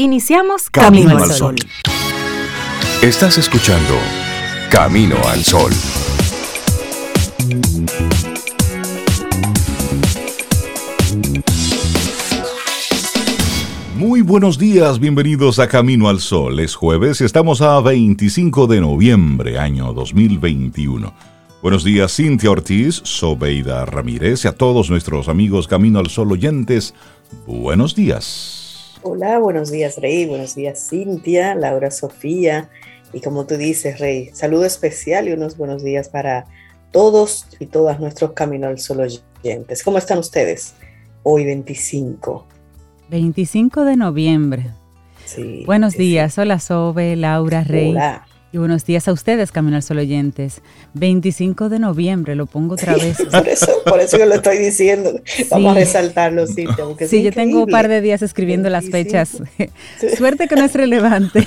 Iniciamos Camino, al Sol. Estás escuchando Camino al Sol. Muy buenos días, bienvenidos a Camino al Sol. Es jueves y estamos a 25 de noviembre, año 2021. Buenos días, Cintia Ortiz, Sobeida Ramírez y a todos nuestros amigos Camino al Sol oyentes. Buenos días. Hola, buenos días Rey, buenos días Cintia, Laura Sofía y como tú dices Rey, saludo especial y unos buenos días para todos y todas nuestros Camino al Sol oyentes. ¿Cómo están ustedes? Hoy 25. 25 de noviembre. Sí. Buenos días, hola Sobe, Laura, Rey. Hola. Y buenos días a ustedes, Camino al Sol oyentes. 25 de noviembre, lo pongo otra vez. por, eso, por eso yo lo estoy diciendo. Vamos a resaltarlo, sí. Sí, yo tengo un par de días escribiendo las fechas. Suerte que no es relevante.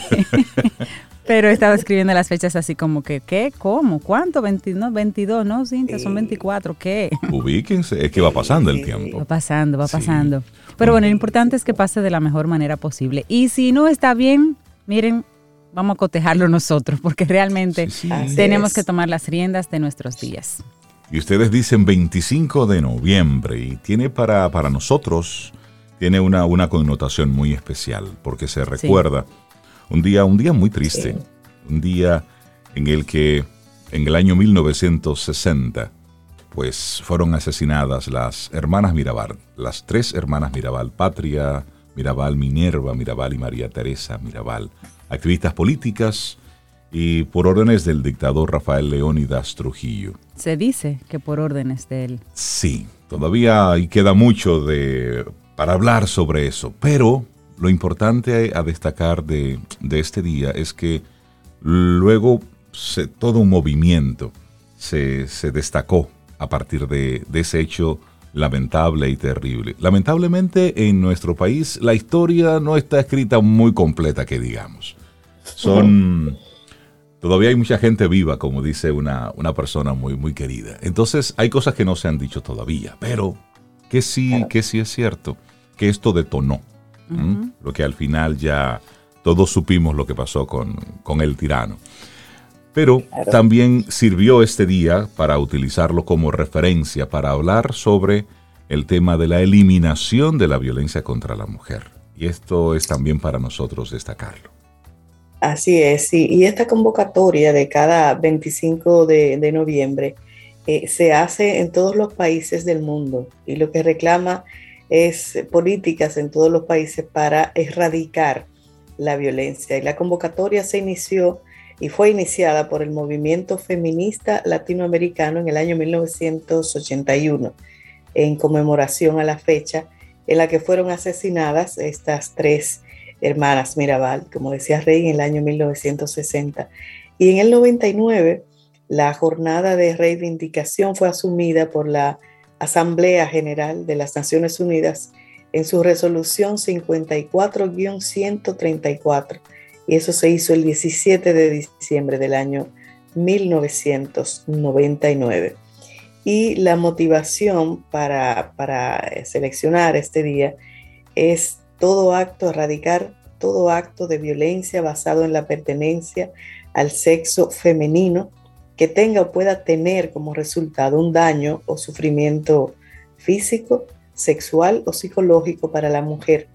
Pero he estado escribiendo las fechas así como que, ¿qué? ¿Cómo? ¿Cuánto? 22, 22 ¿no, Cintia? Son 24, ¿qué? Ubíquense, es que va pasando el tiempo. Va pasando, va pasando. Pero bueno, lo importante es que pase de la mejor manera posible. Y si no está bien, miren, vamos a cotejarlo nosotros, porque realmente tenemos que tomar las riendas de nuestros días. Y ustedes dicen 25 de noviembre y tiene para, para nosotros, tiene una, una connotación muy especial, porque se recuerda un día, un día muy triste, un día en el que en el año 1960, pues fueron asesinadas las hermanas Mirabal, las tres hermanas Mirabal, Patria Mirabal, Minerva Mirabal y María Teresa Mirabal activistas políticas y por órdenes del dictador Rafael Leónidas Trujillo. Se dice que por órdenes de él. Sí, todavía hay queda mucho de, para hablar sobre eso, pero lo importante a destacar de, este día es que luego todo un movimiento se, destacó a partir de, de ese hecho lamentable y terrible. Lamentablemente en nuestro país la historia no está escrita muy completa, que digamos. Son... Todavía hay mucha gente viva, como dice una, una, persona muy, muy querida. Entonces hay cosas que no se han dicho todavía, pero que sí, que sí es cierto, que esto detonó. Lo que al final ya todos supimos lo que pasó con, con el tirano. Pero también sirvió este día para utilizarlo como referencia para hablar sobre el tema de la eliminación de la violencia contra la mujer. Y esto es también para nosotros destacarlo. Así es, sí. Y esta convocatoria de cada 25 de, noviembre eh, se hace en todos los países del mundo y lo que reclama es políticas en todos los países para erradicar la violencia. Y la convocatoria se inició y fue iniciada por el movimiento feminista latinoamericano en el año 1981, en conmemoración a la fecha en la que fueron asesinadas estas tres hermanas Mirabal, como decía Rey, en el año 1960. Y en el 99, la jornada de reivindicación fue asumida por la Asamblea General de las Naciones Unidas en su resolución 54-134. Y eso se hizo el 17 de diciembre del año 1999. Y la motivación para, para seleccionar este día es todo acto, erradicar todo acto de violencia basado en la pertenencia al sexo femenino que tenga o pueda tener como resultado un daño o sufrimiento físico, sexual o psicológico para la mujer,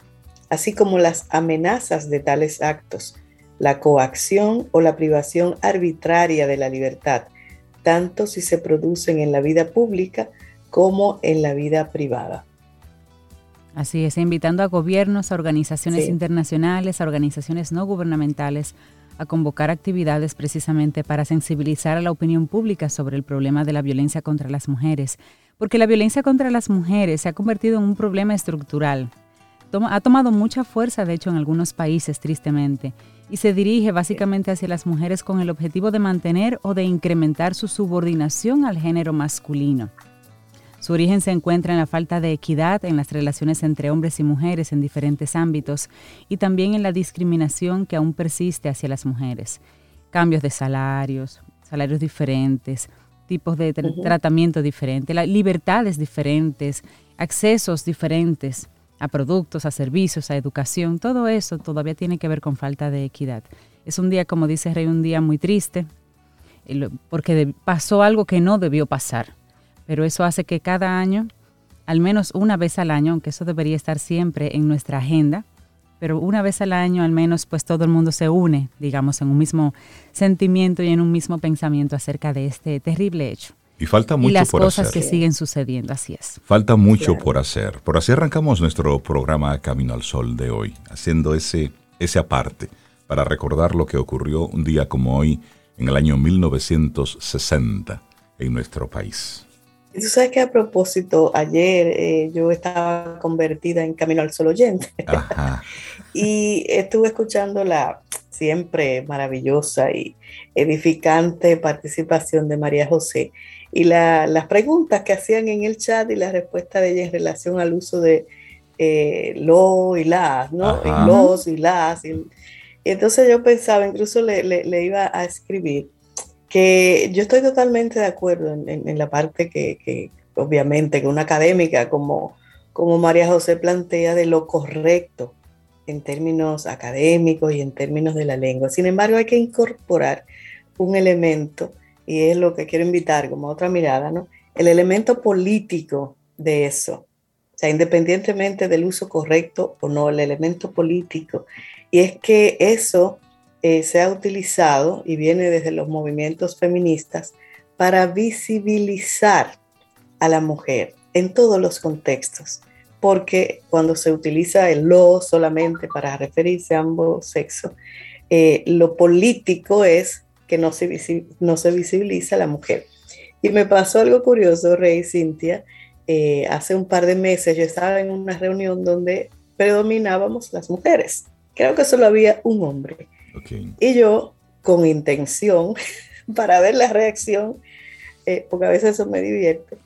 así como las amenazas de tales actos, la coacción o la privación arbitraria de la libertad, tanto si se producen en la vida pública como en la vida privada. Así es, invitando a gobiernos, a organizaciones internacionales, a organizaciones no gubernamentales a convocar actividades precisamente para sensibilizar a la opinión pública sobre el problema de la violencia contra las mujeres, porque la violencia contra las mujeres se ha convertido en un problema estructural. ha tomado mucha fuerza, de hecho, en algunos países, tristemente, y se dirige básicamente hacia las mujeres con el objetivo de mantener o de incrementar su subordinación al género masculino. Su origen se encuentra en la falta de equidad en las relaciones entre hombres y mujeres en diferentes ámbitos y también en la discriminación que aún persiste hacia las mujeres. Cambios de salarios, salarios diferentes, tipos de tratamiento diferentes, libertades diferentes, accesos diferentes a productos, a servicios, a educación, todo eso todavía tiene que ver con falta de equidad. Es un día, como dice Rey, un día muy triste, porque pasó algo que no debió pasar, pero eso hace que cada año, al menos una vez al año, aunque eso debería estar siempre en nuestra agenda, pero una vez al año al menos pues todo el mundo se une, digamos, en un mismo sentimiento y en un mismo pensamiento acerca de este terrible hecho. Y falta mucho y las por cosas que siguen sucediendo, así es. Falta mucho por hacer. Por así arrancamos nuestro programa Camino al Sol de hoy, haciendo ese, ese aparte para recordar lo que ocurrió un día como hoy en el año 1960 en nuestro país. Y tú sabes que a propósito, ayer eh, yo estaba convertida en Camino al Sol oyente y estuve escuchando la siempre maravillosa y edificante participación de María José y las preguntas que hacían en el chat y la respuesta de ella en relación al uso de eh, lo y las, ¿no? los y las. Y, entonces yo pensaba, incluso le, iba a escribir, que yo estoy totalmente de acuerdo en, la parte que, obviamente, una académica como, como María José plantea de lo correcto en términos académicos y en términos de la lengua. Sin embargo, hay que incorporar un elemento, y es lo que quiero invitar como otra mirada, ¿no? El elemento político de eso. O sea, independientemente del uso correcto o no, el elemento político. Y es que eso eh, se ha utilizado y viene desde los movimientos feministas para visibilizar a la mujer en todos los contextos porque cuando se utiliza el lo solamente para referirse a ambos sexos, eh, lo político es que no se, no se visibiliza a la mujer. Y me pasó algo curioso, Rey Cintia, eh, hace un par de meses yo estaba en una reunión donde predominábamos las mujeres. Creo que solo había un hombre. Y yo, con intención, para ver la reacción, eh, porque a veces eso me divierte,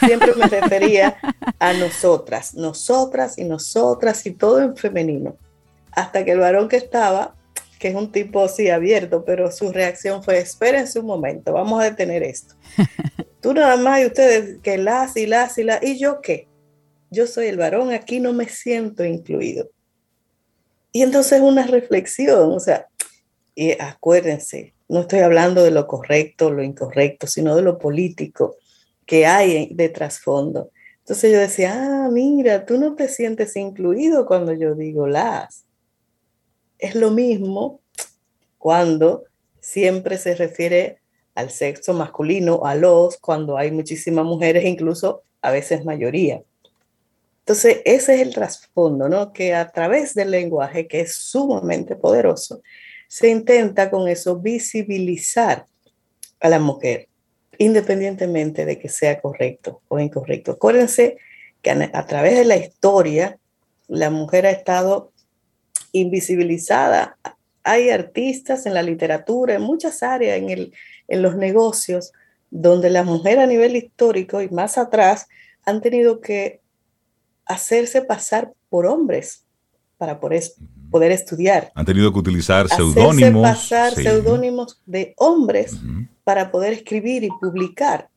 Siempre me refería a nosotras, nosotras y nosotras y todo en femenino. Hasta que el varón que estaba, que es un tipo así abierto, pero su reacción fue, espérense un momento, vamos a detener esto. Tú nada más y ustedes que las y las y las, ¿y yo qué? Yo soy el varón, aquí no me siento incluido. Y entonces una reflexión, o sea, y acuérdense, no estoy hablando de lo correcto, lo incorrecto, sino de lo político que hay de trasfondo. Entonces yo decía, ah, mira, tú no te sientes incluido cuando yo digo las. Es lo mismo cuando siempre se refiere al sexo masculino, a los, cuando hay muchísimas mujeres, incluso a veces mayoría. Entonces, ese es el trasfondo, ¿no? Que a través del lenguaje, que es sumamente poderoso, se intenta con eso visibilizar a la mujer independientemente de que sea correcto o incorrecto. Acuérdense que a, través de la historia la mujer ha estado invisibilizada. Hay artistas en la literatura, en muchas áreas, en, el, en los negocios, donde la mujer a nivel histórico y más atrás han tenido que hacerse pasar por hombres para poder, poder estudiar. Han tenido que utilizar seudónimos. pasar seudónimos de hombres para poder escribir y publicar.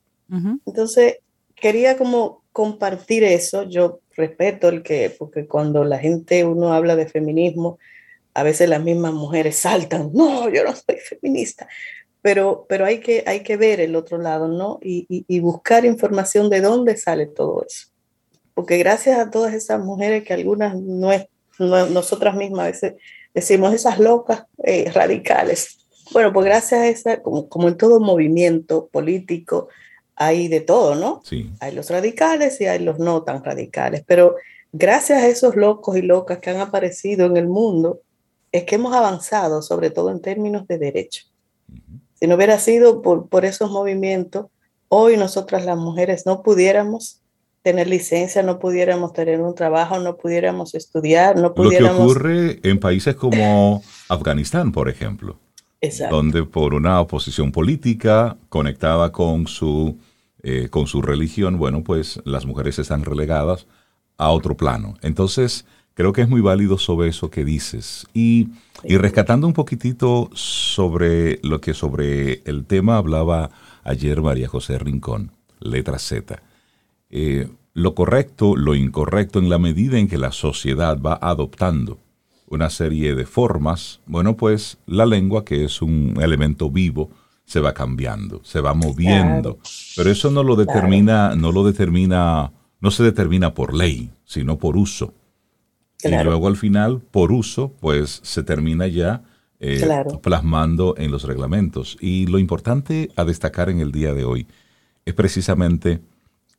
Entonces, quería como compartir eso. Yo respeto el que, porque cuando la gente, uno habla de feminismo, a veces las mismas mujeres saltan, no, yo no soy feminista. Pero, pero hay, que, hay que ver el otro lado, ¿no? Y, y buscar información de dónde sale todo eso. Porque gracias a todas esas mujeres que algunas no es nosotras mismas a veces decimos esas locas eh, radicales. Bueno, pues gracias a esa, como, en todo movimiento político, hay de todo, ¿no? Sí. Hay los radicales y hay los no tan radicales, pero gracias a esos locos y locas que han aparecido en el mundo, es que hemos avanzado, sobre todo en términos de derecho. Si no hubiera sido por, por esos movimientos, hoy nosotras las mujeres no pudiéramos tener licencia, no pudiéramos tener un trabajo, no pudiéramos estudiar, no pudiéramos... Lo que ocurre en países como Afganistán, por ejemplo, donde por una oposición política conectada con su, eh, con su religión, bueno, pues las mujeres están relegadas a otro plano. Entonces, creo que es muy válido sobre eso que dices. Y, y rescatando un poquitito sobre lo que sobre el tema hablaba ayer María José Rincón, letra Z. Eh, lo correcto, lo incorrecto, en la medida en que la sociedad va adoptando una serie de formas, bueno, pues la lengua, que es un elemento vivo, se va cambiando, se va moviendo. Pero eso no lo determina, no lo determina, no se determina por ley, sino por uso. Y luego al final, por uso, pues se termina ya eh, plasmando en los reglamentos. Y lo importante a destacar en el día de hoy es precisamente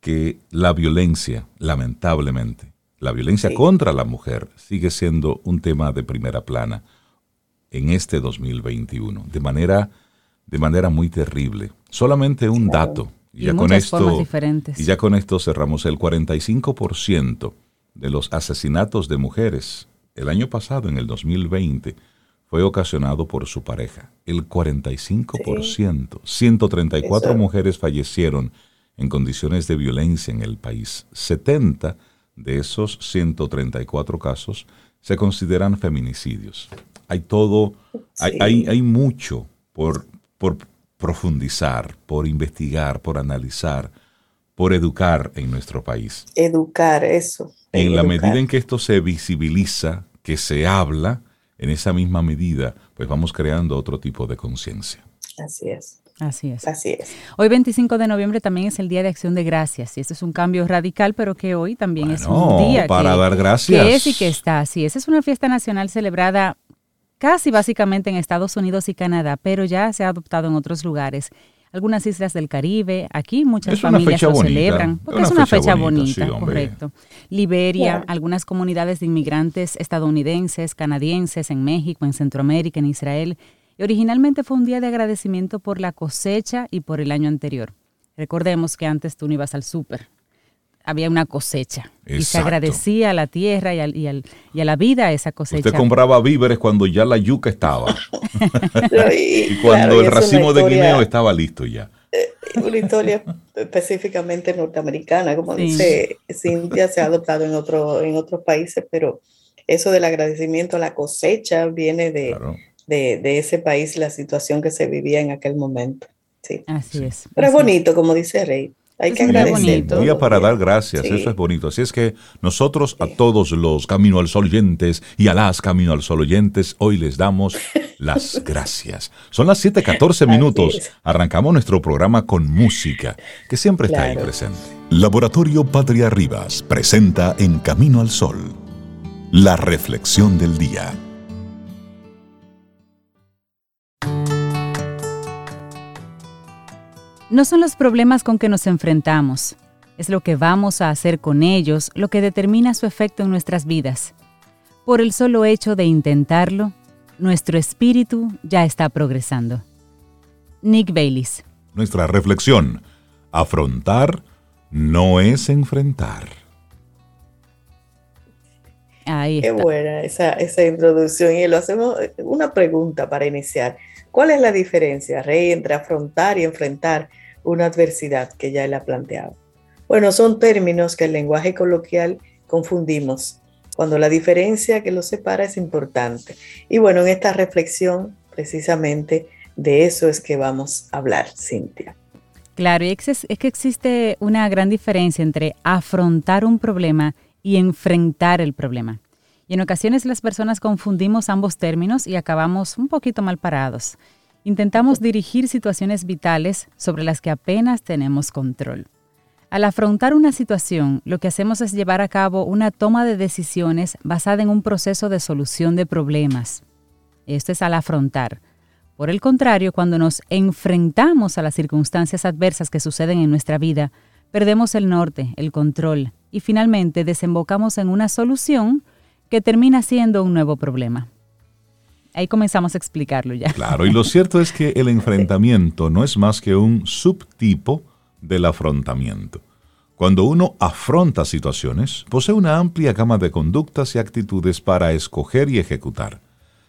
que la violencia, lamentablemente, la violencia contra la mujer sigue siendo un tema de primera plana en este 2021, de manera, de manera muy terrible. Solamente un dato, y, ya con esto, y ya con esto cerramos, el 45% de los asesinatos de mujeres el año pasado, en el 2020, fue ocasionado por su pareja. El 45%, 134 mujeres fallecieron en condiciones de violencia en el país. 70 de esos 134 casos se consideran feminicidios. Hay todo, hay, hay, mucho por, por profundizar, por investigar, por analizar, por educar en nuestro país. Educar, eso. En la medida en que esto se visibiliza, que se habla, en esa misma medida, pues vamos creando otro tipo de conciencia. Así es. Así es. Así es. Hoy 25 de noviembre también es el Día de Acción de Gracias y este es un cambio radical, pero que hoy también es un día para dar gracias. Que es y que está. Así es. Es una fiesta nacional celebrada casi básicamente en Estados Unidos y Canadá, pero ya se ha adoptado en otros lugares. Algunas islas del Caribe, aquí muchas familias lo celebran, porque es una, fecha, bonita, correcto. Liberia, algunas comunidades de inmigrantes estadounidenses, canadienses en México, en Centroamérica, en Israel originalmente fue un día de agradecimiento por la cosecha y por el año anterior. Recordemos que antes tú no ibas al súper, había una cosecha y se agradecía a la tierra y, a la vida esa cosecha. Usted compraba víveres cuando ya la yuca estaba y, cuando el racimo de guineo estaba listo ya. Eh, una historia específicamente norteamericana, como dice Cintia, se ha adoptado en, otro, en otros países, pero eso del agradecimiento a la cosecha viene de, de, ese país, la situación que se vivía en aquel momento. Sí. Así es. Pero es bonito, como dice Rey. Hay que agradecer. Día para dar gracias, eso es bonito. Así es que nosotros a todos los Camino al Sol oyentes y a las Camino al Sol oyentes, hoy les damos las gracias. Son las 7:14 minutos. Arrancamos nuestro programa con música, que siempre está ahí presente. Laboratorio Patria Rivas presenta En Camino al Sol, la reflexión del día. No son los problemas con que nos enfrentamos, es lo que vamos a hacer con ellos lo que determina su efecto en nuestras vidas. Por el solo hecho de intentarlo, nuestro espíritu ya está progresando. Nick Baylis. Nuestra reflexión. Afrontar no es enfrentar. Ahí Qué buena esa, esa introducción. Y lo hacemos una pregunta para iniciar. ¿Cuál es la diferencia, Rey, entre afrontar y enfrentar? una adversidad que ya él ha planteado. Bueno, son términos que el lenguaje coloquial confundimos, cuando la diferencia que los separa es importante. Y bueno, en esta reflexión, precisamente de eso es que vamos a hablar, Cintia. Claro, y es, que existe una gran diferencia entre afrontar un problema y enfrentar el problema. En ocasiones las personas confundimos ambos términos y acabamos un poquito mal parados. Intentamos dirigir situaciones vitales sobre las que apenas tenemos control. Al afrontar una situación, lo que hacemos es llevar a cabo una toma de decisiones basada en un proceso de solución de problemas. Esto es al afrontar. Por el contrario, cuando nos enfrentamos a las circunstancias adversas que suceden en nuestra vida, perdemos el norte, el control y finalmente desembocamos en una solución que termina siendo un nuevo problema. Ahí comenzamos a explicarlo ya. Claro, y lo cierto es que el enfrentamiento no es más que un subtipo del afrontamiento. Cuando uno afronta situaciones, posee una amplia gama de conductas y actitudes para escoger y ejecutar.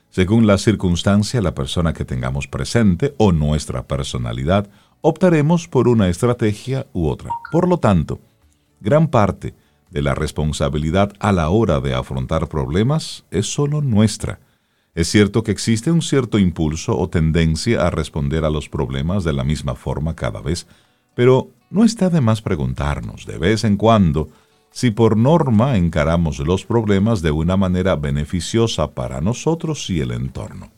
Según la circunstancia, la persona que tengamos presente o nuestra personalidad, optaremos por una estrategia u otra. Por lo tanto, gran parte de la responsabilidad a la hora de afrontar problemas es solo nuestra es cierto que existe un cierto impulso o tendencia a responder a los problemas de la misma forma cada vez, Pero no está de más preguntarnos de vez en cuando si por norma encaramos los problemas de una manera beneficiosa para nosotros y el entorno.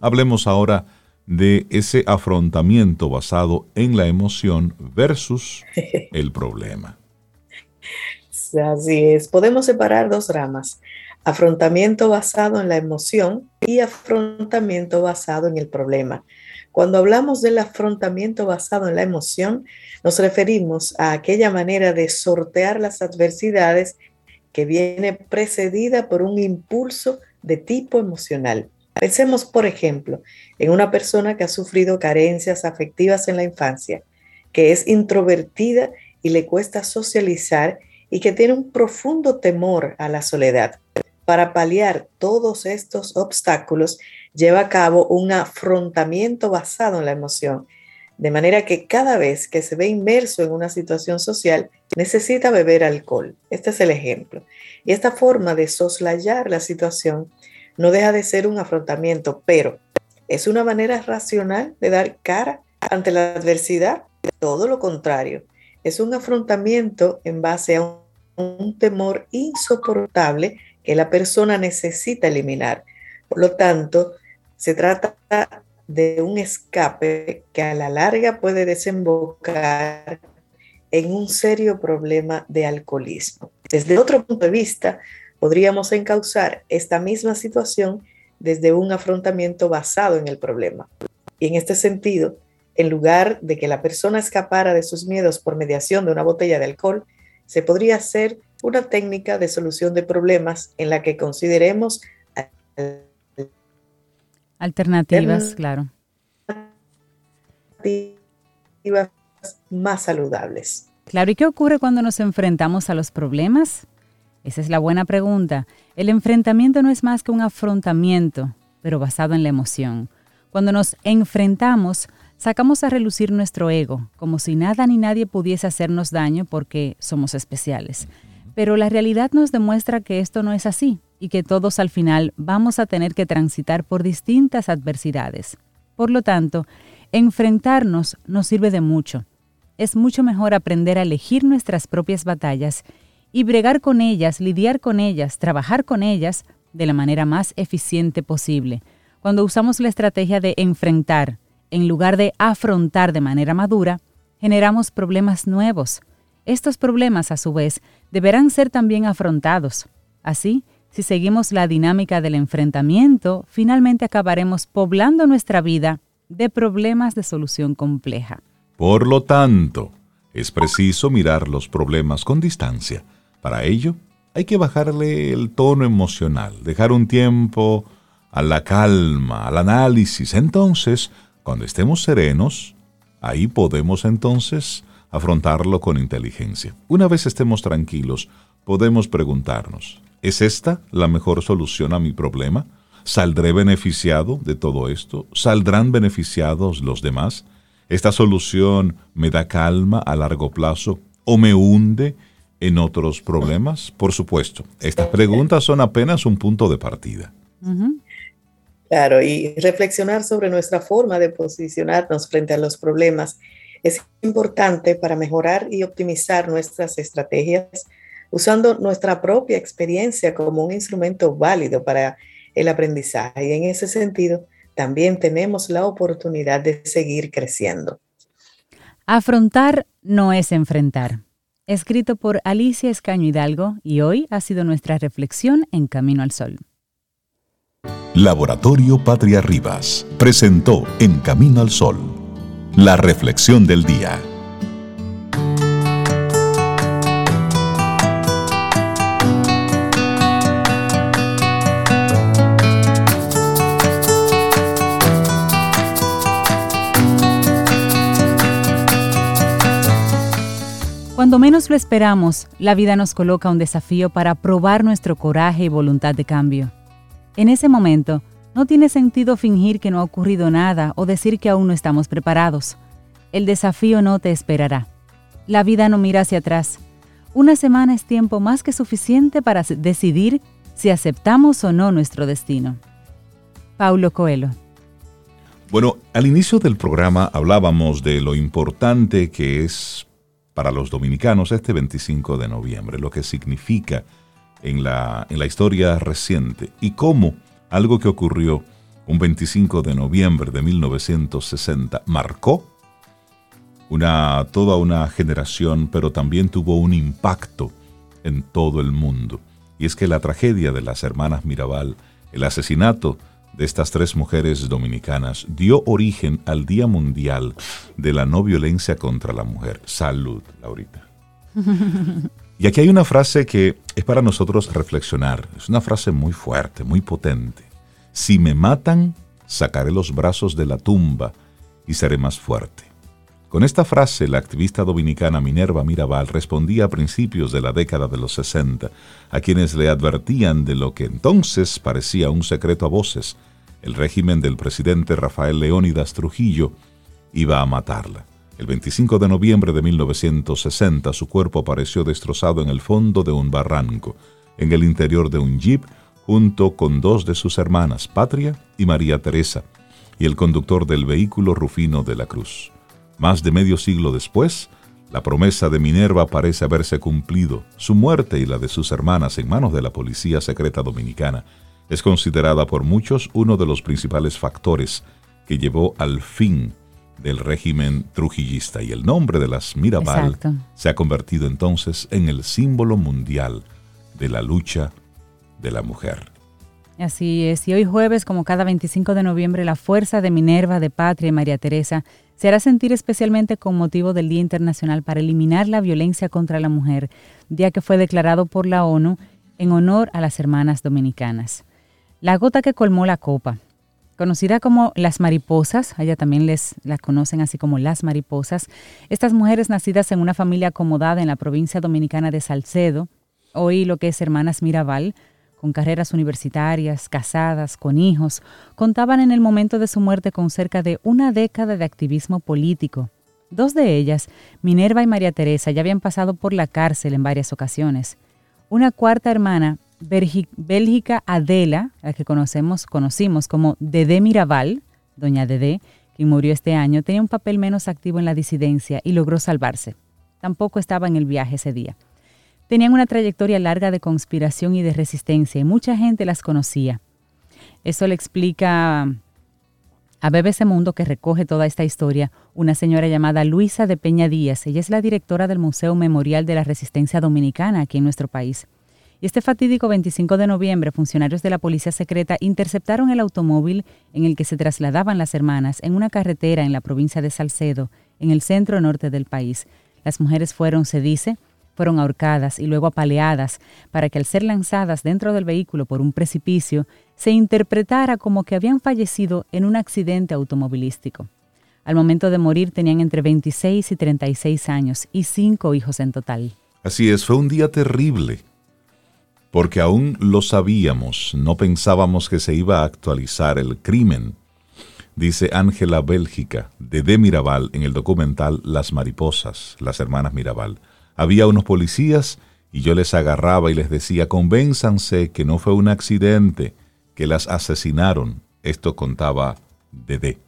Hablemos ahora de ese afrontamiento basado en la emoción versus el problema. Así es, podemos separar dos ramas, afrontamiento basado en la emoción y afrontamiento basado en el problema. Cuando hablamos del afrontamiento basado en la emoción, nos referimos a aquella manera de sortear las adversidades que viene precedida por un impulso de tipo emocional. Pensemos, por ejemplo, en una persona que ha sufrido carencias afectivas en la infancia, que es introvertida y le cuesta socializar y que tiene un profundo temor a la soledad. Para paliar todos estos obstáculos, lleva a cabo un afrontamiento basado en la emoción, de manera que cada vez que se ve inmerso en una situación social, necesita beber alcohol. Este es el ejemplo. Y esta forma de soslayar la situación no deja de ser un afrontamiento, pero es una manera racional de dar cara ante la adversidad. Todo lo contrario, es un afrontamiento en base a un, temor insoportable que la persona necesita eliminar. Por lo tanto, se trata de un escape que a la larga puede desembocar en un serio problema de alcoholismo. Desde otro punto de vista, podríamos encauzar esta misma situación desde un afrontamiento basado en el problema. Y en este sentido, en lugar de que la persona escapara de sus miedos por mediación de una botella de alcohol, se podría hacer una técnica de solución de problemas en la que consideremos alternativas, claro. Alternativas más saludables. Claro, ¿y qué ocurre cuando nos enfrentamos a los problemas? Esa es la buena pregunta. El enfrentamiento no es más que un afrontamiento, pero basado en la emoción. Cuando nos enfrentamos, sacamos a relucir nuestro ego, como si nada ni nadie pudiese hacernos daño porque somos especiales. Pero la realidad nos demuestra que esto no es así y que todos al final vamos a tener que transitar por distintas adversidades. Por lo tanto, enfrentarnos nos sirve de mucho. Es mucho mejor aprender a elegir nuestras propias batallas y bregar con ellas, lidiar con ellas, trabajar con ellas de la manera más eficiente posible. Cuando usamos la estrategia de enfrentar en lugar de afrontar de manera madura, generamos problemas nuevos. Estos problemas, a su vez, deberán ser también afrontados. Así, si seguimos la dinámica del enfrentamiento, finalmente acabaremos poblando nuestra vida de problemas de solución compleja. Por lo tanto, es preciso mirar los problemas con distancia para ello, hay que bajarle el tono emocional, dejar un tiempo a la calma, al análisis. Entonces, cuando estemos serenos, ahí podemos entonces afrontarlo con inteligencia. Una vez estemos tranquilos, podemos preguntarnos, ¿es esta la mejor solución a mi problema? ¿Saldré beneficiado de todo esto? ¿Saldrán beneficiados los demás? ¿Esta solución me da calma a largo plazo o me hunde en otros problemas? Por supuesto, estas preguntas son apenas un punto de partida. Claro, y reflexionar sobre nuestra forma de posicionarnos frente a los problemas es importante para mejorar y optimizar nuestras estrategias usando nuestra propia experiencia como un instrumento válido para el aprendizaje. Y en ese sentido, también tenemos la oportunidad de seguir creciendo. Afrontar no es enfrentar escrito por Alicia Escaño Hidalgo y hoy ha sido nuestra reflexión en Camino al Sol. Laboratorio Patria Rivas presentó En Camino al Sol la reflexión del día. Cuando menos lo esperamos, la vida nos coloca un desafío para probar nuestro coraje y voluntad de cambio. En ese momento, no tiene sentido fingir que no ha ocurrido nada o decir que aún no estamos preparados. El desafío no te esperará. La vida no mira hacia atrás. Una semana es tiempo más que suficiente para decidir si aceptamos o no nuestro destino. Paulo Coelho Bueno, al inicio del programa hablábamos de lo importante que es para los dominicanos este 25 de noviembre, lo que significa en la, en la historia reciente y cómo algo que ocurrió un 25 de noviembre de 1960 marcó una, toda una generación, pero también tuvo un impacto en todo el mundo. Y es que la tragedia de las hermanas Mirabal, el asesinato de estas tres mujeres dominicanas dio origen al Día Mundial de la No Violencia contra la Mujer. Salud, Laurita. Y aquí hay una frase que es para nosotros reflexionar. Es una frase muy fuerte, muy potente. Si me matan, sacaré los brazos de la tumba y seré más fuerte. Con esta frase, la activista dominicana Minerva Mirabal respondía a principios de la década de los 60 a quienes le advertían de lo que entonces parecía un secreto a voces. El régimen del presidente Rafael Leónidas Trujillo iba a matarla. El 25 de noviembre de 1960 su cuerpo apareció destrozado en el fondo de un barranco, en el interior de un jeep, junto con dos de sus hermanas, Patria y María Teresa, y el conductor del vehículo Rufino de la Cruz. Más de medio siglo después, la promesa de Minerva parece haberse cumplido. Su muerte y la de sus hermanas en manos de la Policía Secreta Dominicana es considerada por muchos uno de los principales factores que llevó al fin del régimen trujillista y el nombre de las Mirabal se ha convertido entonces en el símbolo mundial de la lucha de la mujer. Así es, y hoy jueves, como cada 25 de noviembre, la fuerza de Minerva, de Patria y María Teresa se hará sentir especialmente con motivo del Día Internacional para eliminar la violencia contra la mujer, día que fue declarado por la ONU en honor a las hermanas dominicanas. La gota que colmó la copa, conocida como las mariposas, allá también les la conocen así como las mariposas, estas mujeres nacidas en una familia acomodada en la provincia dominicana de Salcedo, hoy lo que es Hermanas Mirabal, con carreras universitarias, casadas, con hijos, contaban en el momento de su muerte con cerca de una década de activismo político. Dos de ellas, Minerva y María Teresa, ya habían pasado por la cárcel en varias ocasiones. Una cuarta hermana, Bélgica Adela, la que conocemos, conocimos como Dede Mirabal, doña Dede, quien murió este año, tenía un papel menos activo en la disidencia y logró salvarse. Tampoco estaba en el viaje ese día. Tenían una trayectoria larga de conspiración y de resistencia y mucha gente las conocía. Eso le explica a BBC Mundo, que recoge toda esta historia, una señora llamada Luisa de Peña Díaz. Ella es la directora del Museo Memorial de la Resistencia Dominicana aquí en nuestro país. Y este fatídico 25 de noviembre, funcionarios de la Policía Secreta interceptaron el automóvil en el que se trasladaban las hermanas en una carretera en la provincia de Salcedo, en el centro norte del país. Las mujeres fueron, se dice, fueron ahorcadas y luego apaleadas para que al ser lanzadas dentro del vehículo por un precipicio se interpretara como que habían fallecido en un accidente automovilístico. Al momento de morir tenían entre 26 y 36 años y cinco hijos en total. Así es, fue un día terrible, porque aún lo sabíamos, no pensábamos que se iba a actualizar el crimen, dice Ángela Bélgica de De Mirabal en el documental Las Mariposas, las hermanas Mirabal. Había unos policías y yo les agarraba y les decía, convénzanse que no fue un accidente, que las asesinaron. Esto contaba Dede.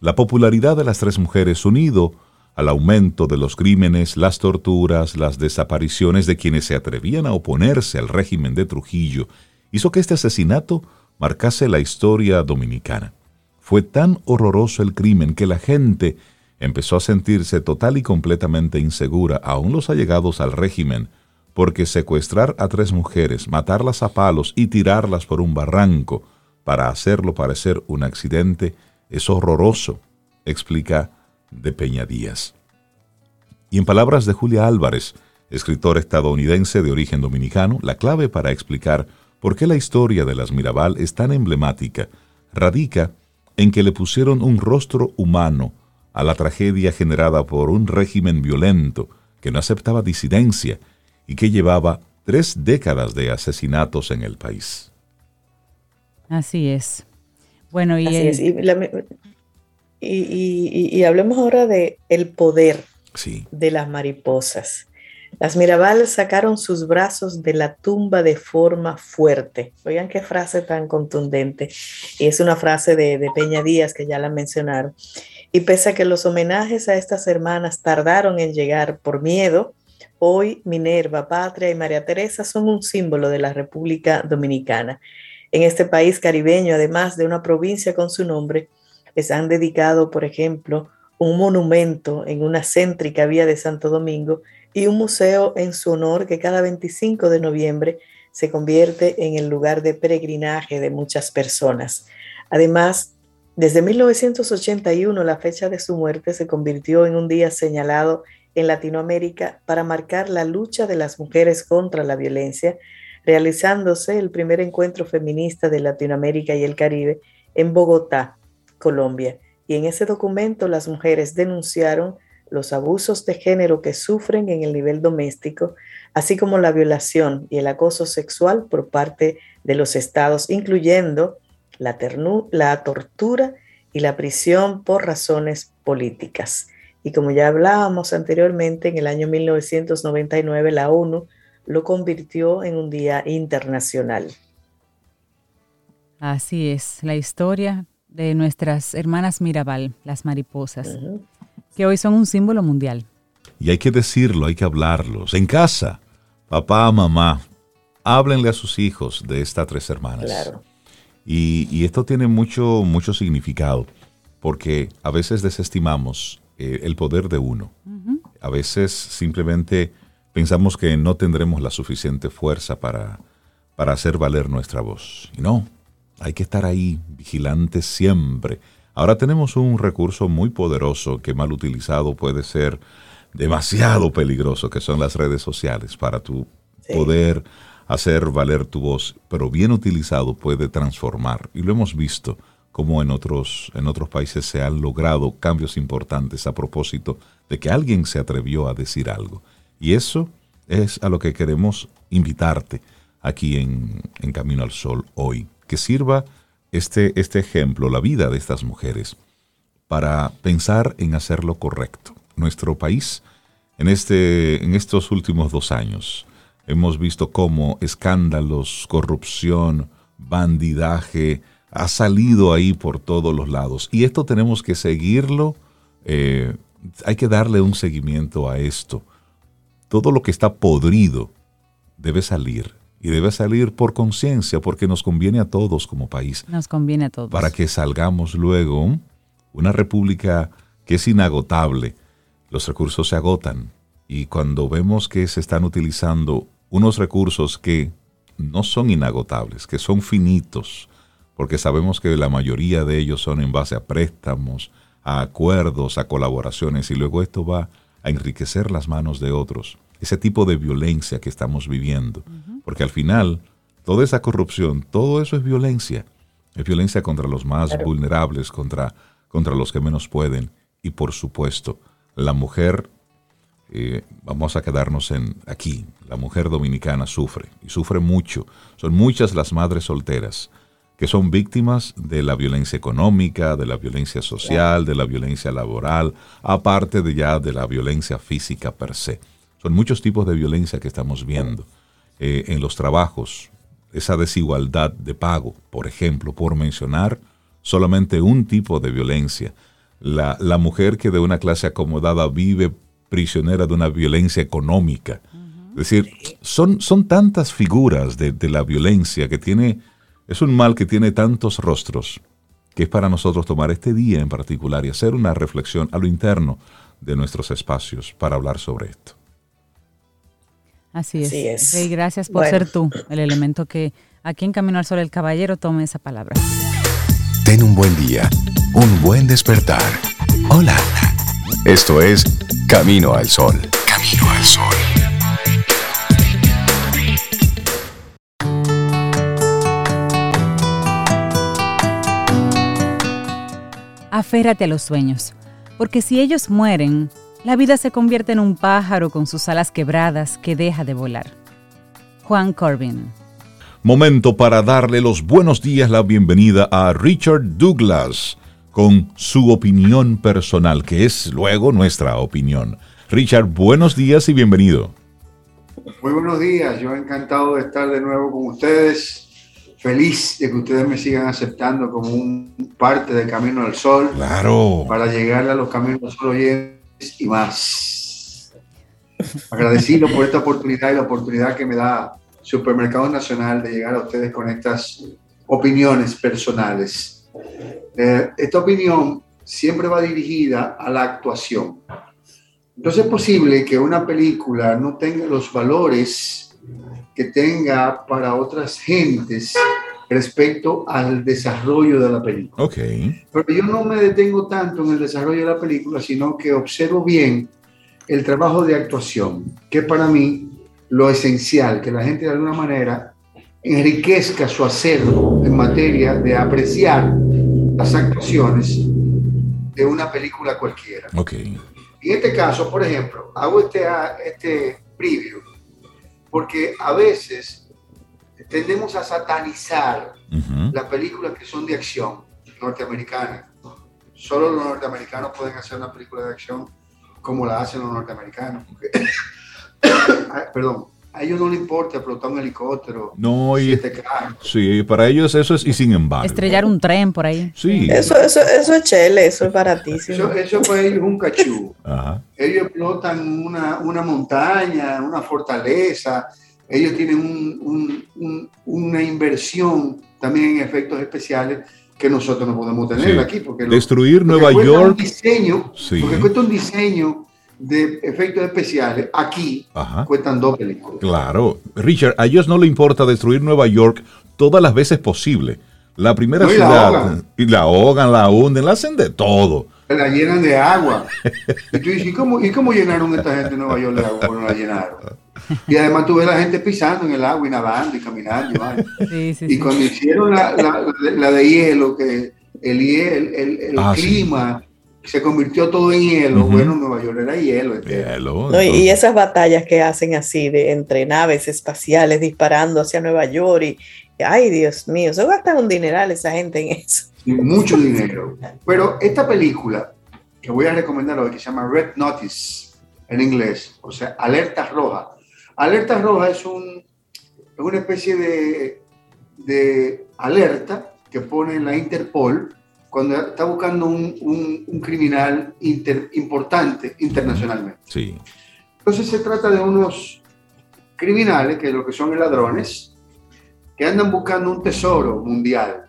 La popularidad de las tres mujeres unido al aumento de los crímenes, las torturas, las desapariciones de quienes se atrevían a oponerse al régimen de Trujillo, hizo que este asesinato marcase la historia dominicana. Fue tan horroroso el crimen que la gente empezó a sentirse total y completamente insegura, aún los allegados al régimen, porque secuestrar a tres mujeres, matarlas a palos y tirarlas por un barranco para hacerlo parecer un accidente es horroroso, explica de Peña Díaz. Y en palabras de Julia Álvarez, escritora estadounidense de origen dominicano, la clave para explicar por qué la historia de las Mirabal es tan emblemática radica en que le pusieron un rostro humano a la tragedia generada por un régimen violento que no aceptaba disidencia y que llevaba tres décadas de asesinatos en el país. Así es. Bueno, y, Y, hablemos ahora de el poder de las mariposas. Las Mirabal sacaron sus brazos de la tumba de forma fuerte. Oigan qué frase tan contundente. Y es una frase de, de Peña Díaz que ya la mencionaron. Y pese a que los homenajes a estas hermanas tardaron en llegar por miedo, hoy Minerva, Patria y María Teresa son un símbolo de la República Dominicana. En este país caribeño, además de una provincia con su nombre, les han dedicado, por ejemplo, un monumento en una céntrica vía de Santo Domingo y un museo en su honor que cada 25 de noviembre se convierte en el lugar de peregrinaje de muchas personas. Además, desde 1981 la fecha de su muerte se convirtió en un día señalado en Latinoamérica para marcar la lucha de las mujeres contra la violencia, realizándose el primer encuentro feminista de Latinoamérica y el Caribe en Bogotá, Colombia. Y en ese documento las mujeres denunciaron los abusos de género que sufren en el nivel doméstico, así como la violación y el acoso sexual por parte de los estados, incluyendo la, la tortura y la prisión por razones políticas. Y como ya hablábamos anteriormente, en el año 1999 la ONU lo convirtió en un día internacional. Así es, la historia de nuestras hermanas Mirabal, las mariposas que hoy son un símbolo mundial. Y hay que decirlo, hay que hablarlos. En casa, papá, mamá, háblenle a sus hijos de estas tres hermanas. Claro. Y, esto tiene mucho, mucho significado, porque a veces desestimamos eh, el poder de uno. A veces simplemente pensamos que no tendremos la suficiente fuerza para, para hacer valer nuestra voz. Y no, hay que estar ahí, vigilantes siempre Ahora tenemos un recurso muy poderoso que mal utilizado puede ser demasiado peligroso, que son las redes sociales, para tu poder hacer valer tu voz, pero bien utilizado puede transformar. Y lo hemos visto como en otros, en otros países se han logrado cambios importantes a propósito de que alguien se atrevió a decir algo. Y eso es a lo que queremos invitarte aquí en, en Camino al Sol hoy, que sirva este, este ejemplo, la vida de estas mujeres, para pensar en hacer lo correcto. Nuestro país, en, este, en estos últimos dos años, hemos visto cómo escándalos, corrupción, bandidaje, ha salido ahí por todos los lados. Y esto tenemos que seguirlo, eh, hay que darle un seguimiento a esto. Todo lo que está podrido debe salir y debe salir por conciencia porque nos conviene a todos como país. Nos conviene a todos. Para que salgamos luego una república que es inagotable. Los recursos se agotan y cuando vemos que se están utilizando unos recursos que no son inagotables, que son finitos, porque sabemos que la mayoría de ellos son en base a préstamos, a acuerdos, a colaboraciones, y luego esto va a enriquecer las manos de otros. Ese tipo de violencia que estamos viviendo. Porque al final, toda esa corrupción, todo eso es violencia. Es violencia contra los más vulnerables, contra, contra los que menos pueden. Y por supuesto, la mujer, eh, vamos a quedarnos en aquí, la mujer dominicana sufre, y sufre mucho. Son muchas las madres solteras que son víctimas de la violencia económica, de la violencia social, de la violencia laboral, aparte de ya de la violencia física per se. Son muchos tipos de violencia que estamos viendo. Eh, en los trabajos, esa desigualdad de pago, por ejemplo, por mencionar solamente un tipo de violencia. La, mujer que de una clase acomodada vive prisionera de una violencia económica. Es decir, son, son tantas figuras de, de, la violencia que tiene, es un mal que tiene tantos rostros, que es para nosotros tomar este día en particular y hacer una reflexión a lo interno de nuestros espacios para hablar sobre esto. Así es. Rey, gracias por ser tú el elemento que aquí en Camino al Sol el caballero tome esa palabra. Ten un buen día, un buen despertar. Hola. Esto es Camino al Sol. Camino al Sol. Aférrate a los sueños, porque si ellos mueren, la vida se convierte en un pájaro con sus alas quebradas que deja de volar. Juan Corbin. Momento para darle los buenos días, la bienvenida a Richard Douglas con su opinión personal, que es luego nuestra opinión. Richard, buenos días y bienvenido. Muy buenos días, yo encantado de estar de nuevo con ustedes. Feliz de que ustedes me sigan aceptando como un parte del Camino al Sol. Claro. Para llegar a los Caminos al Sol oyentes y más. Agradecido por esta oportunidad y la oportunidad que me da Supermercado Nacional de llegar a ustedes con estas opiniones personales. Eh, esta opinión siempre va dirigida a la actuación. Entonces es posible que una película no tenga los valores que tenga para otras gentes respecto al desarrollo de la película. Ok. Pero yo no me detengo tanto en el desarrollo de la película, sino que observo bien el trabajo de actuación, que para mí lo esencial, que la gente de alguna manera enriquezca su acervo en materia de apreciar las actuaciones de una película cualquiera. Ok. En este caso, por ejemplo, hago este, este preview porque a veces tendemos a satanizar las películas que son de acción norteamericanas. Solo los norteamericanos pueden hacer una película de acción como la hacen los norteamericanos. perdón, a ellos no les importa explotar un helicóptero. No, y, sí, para ellos eso es, y sin embargo. Estrellar un tren por ahí. Sí. Eso, eso, eso es chele, eso es baratísimo. Eso, eso fue un cachú. Ellos explotan una, una, montaña, una fortaleza. Ellos tienen un, un, una inversión también en efectos especiales que nosotros no podemos tener aquí. Porque Destruir Nueva York. Un diseño, Porque cuesta un diseño de efectos especiales aquí cuestan dos películas. Claro. Richard, a ellos no le importa destruir Nueva York todas las veces posible. La primera ciudad. y la ahogan, la hunden, la hacen de todo. La llenan de agua. y tú dices, ¿y cómo, ¿y cómo llenaron esta gente en Nueva York de agua? Bueno, la llenaron. Y además tú ves la gente pisando en el agua y nadando y caminando. Y, cuando hicieron la, la, de hielo, que el, el, el, el ah, clima se convirtió todo en hielo. Bueno, Nueva York era hielo. hielo y esas batallas que hacen así de entre naves espaciales disparando hacia Nueva York y, ay Dios mío, se gastan un dineral esa gente en eso. mucho dinero. Pero esta película que voy a recomendar hoy, que se llama Red Notice en inglés, o sea, alerta roja. Alerta roja es, un, es una especie de, de alerta que pone la Interpol cuando está buscando un, un, criminal importante internacionalmente. Sí. Entonces se trata de unos criminales, que lo que son ladrones, que andan buscando un tesoro mundial,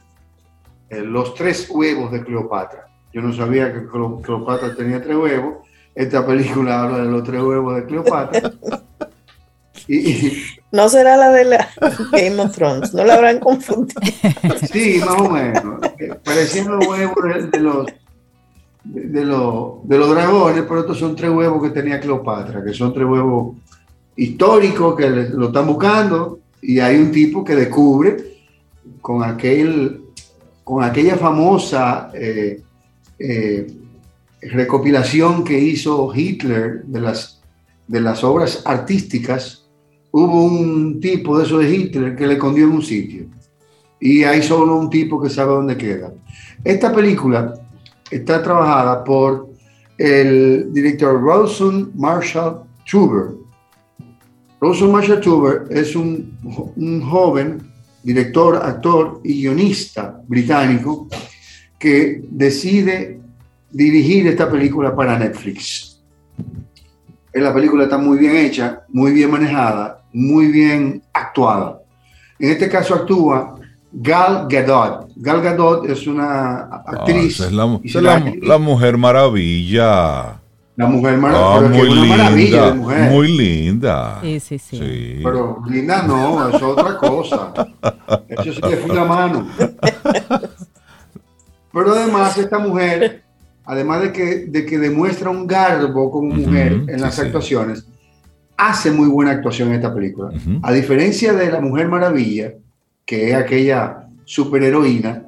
eh, los tres huevos de Cleopatra. Yo no sabía que Cleopatra tenía tres huevos. Esta película habla de los tres huevos de Cleopatra. no será la de la Game of Thrones, no la habrán confundido. Sí, más o menos. Parecían los huevos de, los de, los, de los dragones, pero estos son tres huevos que tenía Cleopatra, que son tres huevos históricos que lo están buscando y hay un tipo que descubre con aquel con aquella famosa eh, eh, recopilación que hizo Hitler de las, de las obras artísticas hubo un tipo de eso de Hitler que le escondió en un sitio. Y hay solo un tipo que sabe dónde queda. Esta película está trabajada por el director Rawson Marshall Tuber. Rawson Marshall Tuber es un, un joven director, actor y guionista británico que decide dirigir esta película para Netflix. La película está muy bien hecha, muy bien manejada muy bien actuada. En este caso actúa Gal Gadot. Gal Gadot es una actriz. Ah, es, la, Mujer Maravilla. La Mujer Maravilla. Ah, muy linda, Muy linda. Sí, sí, sí, Pero linda no, es otra cosa. Eso sí le fui la mano. Pero además esta mujer, además de que, de que demuestra un garbo como mujer en las actuaciones, hace muy buena actuación en esta película. A diferencia de La Mujer Maravilla, que es aquella superheroína,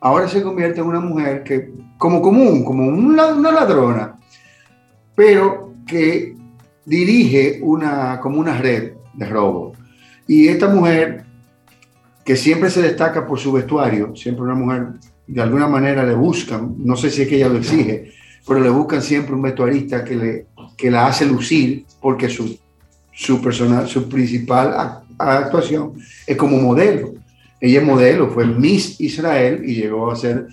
ahora se convierte en una mujer que, como común, como una, ladrona, pero que dirige una, como una red de robo. Y esta mujer, que siempre se destaca por su vestuario, siempre una mujer, de alguna manera le buscan, no sé si es que ella lo exige, pero le buscan siempre un vestuarista que, le, que la hace lucir porque su su, personal, su principal actuación es como modelo. Ella es modelo, fue Miss Israel y llegó a ser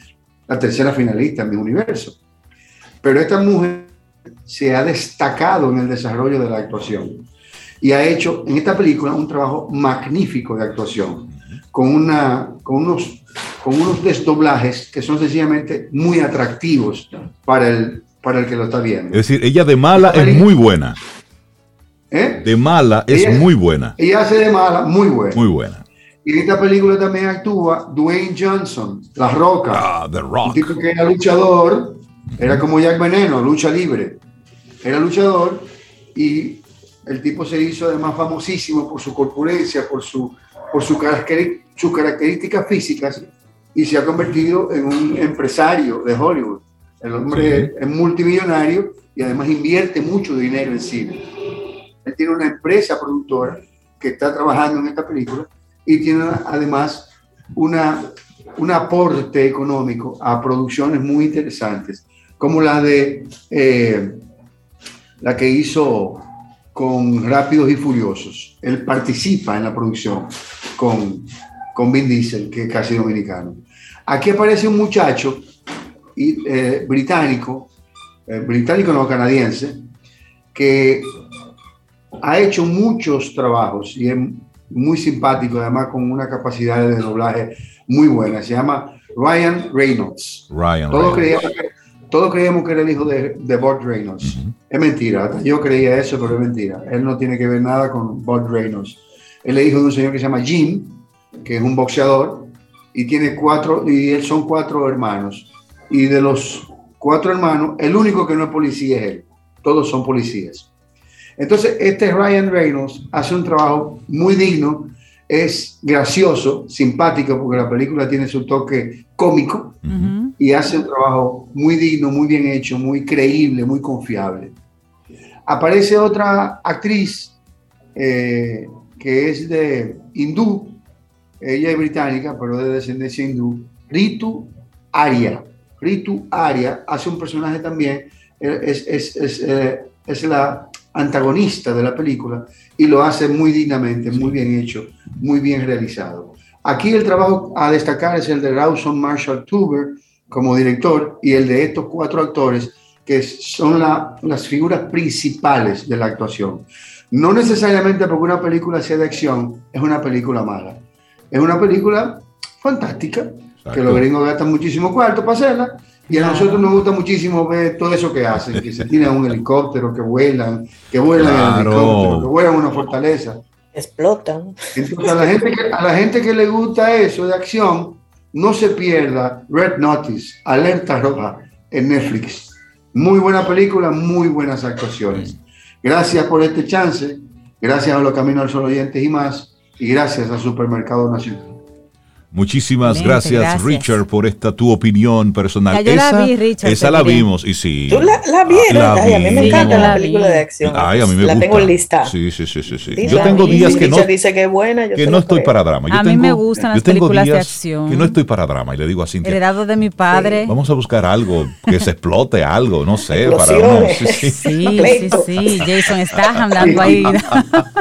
la tercera finalista en mi universo. Pero esta mujer se ha destacado en el desarrollo de la actuación y ha hecho en esta película un trabajo magnífico de actuación, con, una, con, unos, con unos desdoblajes que son sencillamente muy atractivos para el, para el que lo está viendo. Es decir, ella de mala es muy buena. ¿Eh? De mala es muy buena. Ella hace de mala muy buena. Muy buena. Y en esta película también actúa Dwayne Johnson, La Roca. Ah, The Rock. Un tipo que era luchador, era como Jack Veneno, lucha libre. Era luchador y el tipo se hizo además famosísimo por su corpulencia, por, su, por su sus características físicas y se ha convertido en un empresario de Hollywood. El hombre es multimillonario y además invierte mucho dinero en cine. Tiene una empresa productora que está trabajando en esta película y tiene además una, un aporte económico a producciones muy interesantes, como la de eh, la que hizo con Rápidos y Furiosos. Él participa en la producción con, con Vin Diesel, que es casi dominicano. Aquí aparece un muchacho eh, británico, eh, británico no canadiense, que ha hecho muchos trabajos y es muy simpático, además con una capacidad de doblaje muy buena. Se llama Ryan Reynolds. Ryan Todos Reynolds. Todos creíamos que era el hijo de, de Bob Reynolds. Es mentira, yo creía eso, pero es mentira. Él no tiene que ver nada con Bob Reynolds. Él es hijo de un señor que se llama Jim, que es un boxeador, y tiene cuatro, y él son cuatro hermanos. Y de los cuatro hermanos, el único que no es policía es él. Todos son policías. Entonces, este Ryan Reynolds hace un trabajo muy digno, es gracioso, simpático, porque la película tiene su toque cómico y hace un trabajo muy digno, muy bien hecho, muy creíble, muy confiable. Aparece otra actriz eh, que es de hindú, ella es británica, pero de descendencia hindú, Ritu Arya. Ritu Arya hace un personaje también, es, es, es, eh, es la antagonista de la película y lo hace muy dignamente, muy bien hecho, muy bien realizado. Aquí el trabajo a destacar es el de Rawson Marshall Tuber como director y el de estos cuatro actores que son las figuras principales de la actuación. No necesariamente porque una película sea de acción es una película mala. Es una película fantástica, que los gringos gastan muchísimo cuarto para hacerla, y a nosotros nos gusta muchísimo ver todo eso que hacen, que se tiran un helicóptero, que vuelan, que vuelan en helicóptero, que vuelan una fortaleza. Explotan. Entonces, a la, gente que, a la gente que le gusta eso de acción, no se pierda Red Notice, Alerta Roja, en Netflix. Muy buena película, muy buenas actuaciones. Gracias por este chance, gracias a los Caminos al Sol oyentes y más, y gracias a Supermercado Nacional. Muchísimas gracias, Richard, por esta tu opinión personal. esa la, vi, Richard, esa la vimos y sí. ¿Tú la, la vieron? a mí me encanta la película de acción. Ay, a mí me la tengo lista. Sí, sí, sí, sí. sí. yo tengo días que no, dice que, es buena, que no estoy para drama. Yo a tengo, mí me gustan las películas de acción. Que no estoy para drama y le digo así. Heredado de mi padre. Vamos a buscar algo, que se explote algo, no sé. para uno, sí, sí, sí, sí, Jason está andando ahí.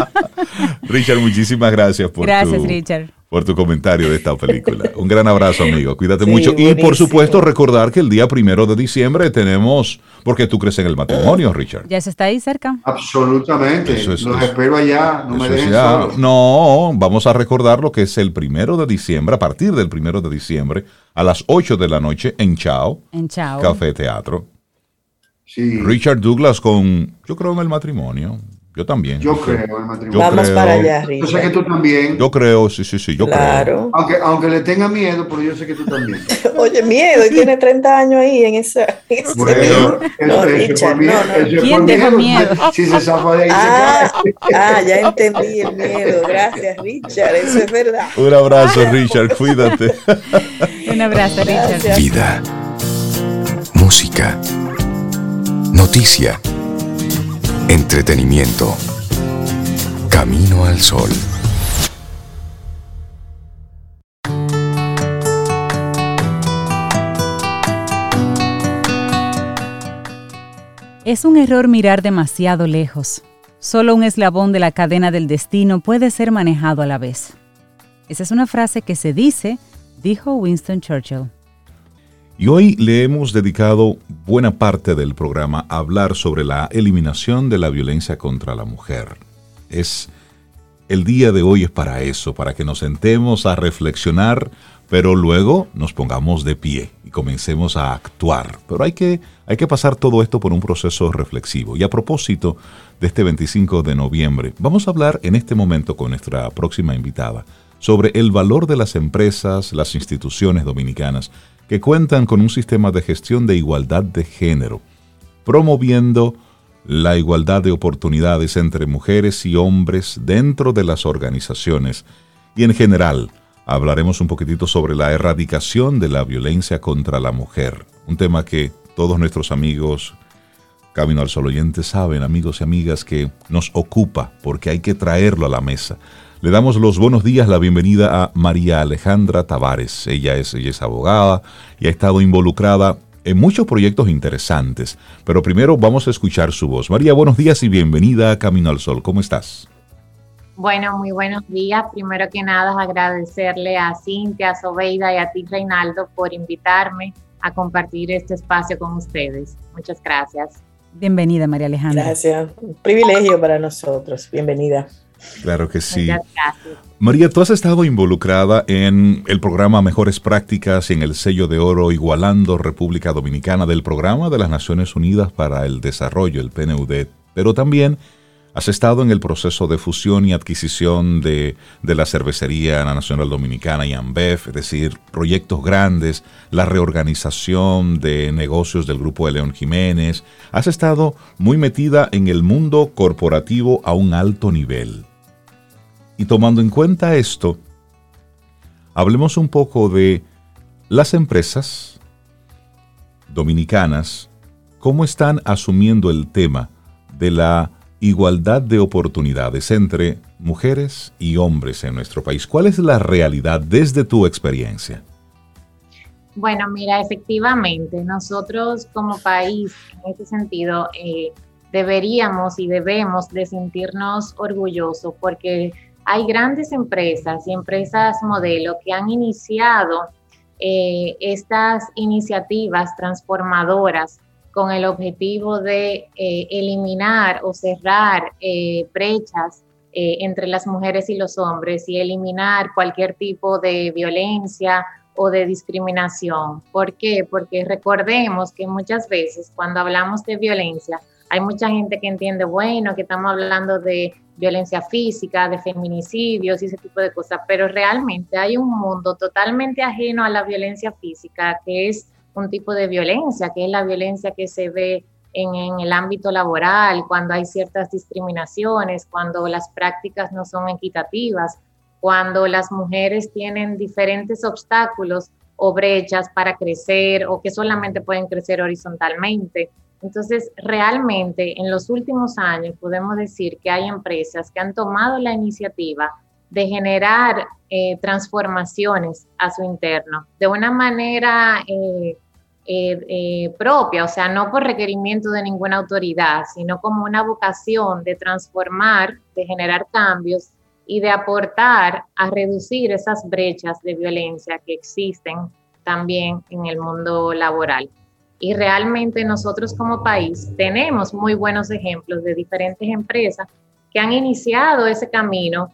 Richard, muchísimas gracias por Gracias, Richard por tu comentario de esta película. Un gran abrazo, amigo. Cuídate mucho. Y por supuesto, recordar que el día primero de diciembre tenemos, porque tú crees en el matrimonio, Richard. Ya se está ahí cerca. Absolutamente. Los espero allá. No me dejen No, vamos a recordar lo que es el primero de diciembre, a partir del primero de diciembre, a las 8 de la noche en Chao. En Chao. Café Teatro. Sí. Richard Douglas con, yo creo en el matrimonio. Yo también. Yo creo el matrimonio. Vamos para allá, Richard. Yo sé que tú también. Yo creo, sí, sí, sí, yo claro. creo. Aunque, aunque le tenga miedo, pero yo sé que tú también. Oye, miedo, y tiene 30 años ahí en esa. Bueno, no, Richard, no, no. ¿Quién deja miedo? Si se zafa de ahí, ah, Ah, ya entendí el miedo. Gracias, Richard, eso es verdad. Un abrazo, Richard, cuídate. Un abrazo, Richard. Vida, música, noticia Entretenimiento. Camino al sol. Es un error mirar demasiado lejos. Solo un eslabón de la cadena del destino puede ser manejado a la vez. Esa es una frase que se dice, dijo Winston Churchill. Y hoy le hemos dedicado buena parte del programa a hablar sobre la eliminación de la violencia contra la mujer. Es el día de hoy es para eso, para que nos sentemos a reflexionar, pero luego nos pongamos de pie y comencemos a actuar. Pero hay que, hay que pasar todo esto por un proceso reflexivo. Y a propósito de este 25 de noviembre, vamos a hablar en este momento con nuestra próxima invitada sobre el valor de las empresas, las instituciones dominicanas que cuentan con un sistema de gestión de igualdad de género, promoviendo la igualdad de oportunidades entre mujeres y hombres dentro de las organizaciones y en general hablaremos un poquitito sobre la erradicación de la violencia contra la mujer, un tema que todos nuestros amigos Camino al Sol oyentes saben, amigos y amigas, que nos ocupa porque hay que traerlo a la mesa. Le damos los buenos días, la bienvenida a María Alejandra Tavares. Ella es, ella es abogada y ha estado involucrada en muchos proyectos interesantes. Pero primero vamos a escuchar su voz. María, buenos días y bienvenida a Camino al Sol. ¿Cómo estás? Bueno, muy buenos días. Primero que nada, agradecerle a Cintia, a Sobeida y a ti, Reinaldo, por invitarme a compartir este espacio con ustedes. Muchas gracias. Bienvenida, María Alejandra. Gracias. Un privilegio para nosotros. Bienvenida. Claro que sí. María, tú has estado involucrada en el programa Mejores Prácticas y en el sello de oro Igualando República Dominicana del programa de las Naciones Unidas para el Desarrollo, el PNUD, pero también has estado en el proceso de fusión y adquisición de, de la cervecería Nacional Dominicana y AMBEF, es decir, proyectos grandes, la reorganización de negocios del Grupo de León Jiménez. Has estado muy metida en el mundo corporativo a un alto nivel. Y tomando en cuenta esto, hablemos un poco de las empresas dominicanas, cómo están asumiendo el tema de la igualdad de oportunidades entre mujeres y hombres en nuestro país. ¿Cuál es la realidad desde tu experiencia? Bueno, mira, efectivamente, nosotros como país, en ese sentido, eh, deberíamos y debemos de sentirnos orgullosos porque hay grandes empresas y empresas modelo que han iniciado eh, estas iniciativas transformadoras con el objetivo de eh, eliminar o cerrar eh, brechas entre las mujeres y los hombres y eliminar cualquier tipo de violencia o de discriminación. ¿Por qué? Porque recordemos que muchas veces cuando hablamos de violencia, hay mucha gente que entiende, bueno, que estamos hablando de violencia física, de feminicidios y ese tipo de cosas, pero realmente hay un mundo totalmente ajeno a la violencia física que es un tipo de violencia, que es la violencia que se ve en, el ámbito laboral, cuando hay ciertas discriminaciones, cuando las prácticas no son equitativas, cuando las mujeres tienen diferentes obstáculos o brechas para crecer o que solamente pueden crecer horizontalmente. Entonces, realmente en los últimos años podemos decir que hay empresas que han tomado la iniciativa de generar eh, transformaciones a su interno de una manera eh, eh, propia, o sea, no por requerimiento de ninguna autoridad, sino como una vocación de transformar, de generar cambios y de aportar a reducir esas brechas de violencia que existen también en el mundo laboral. Y realmente nosotros como país tenemos muy buenos ejemplos de diferentes empresas que han iniciado ese camino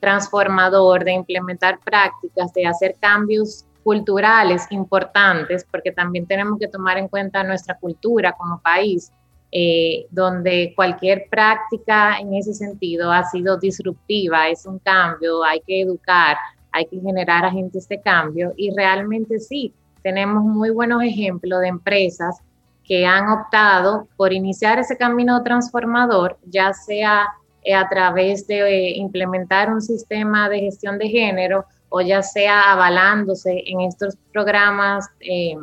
transformador de implementar prácticas, de hacer cambios culturales importantes, porque también tenemos que tomar en cuenta nuestra cultura como país, eh, donde cualquier práctica en ese sentido ha sido disruptiva, es un cambio, hay que educar, hay que generar agentes de cambio y realmente sí, tenemos muy buenos ejemplos de empresas que han optado por iniciar ese camino transformador, ya sea eh, a través de eh, implementar un sistema de gestión de género o ya sea avalándose en estos programas eh,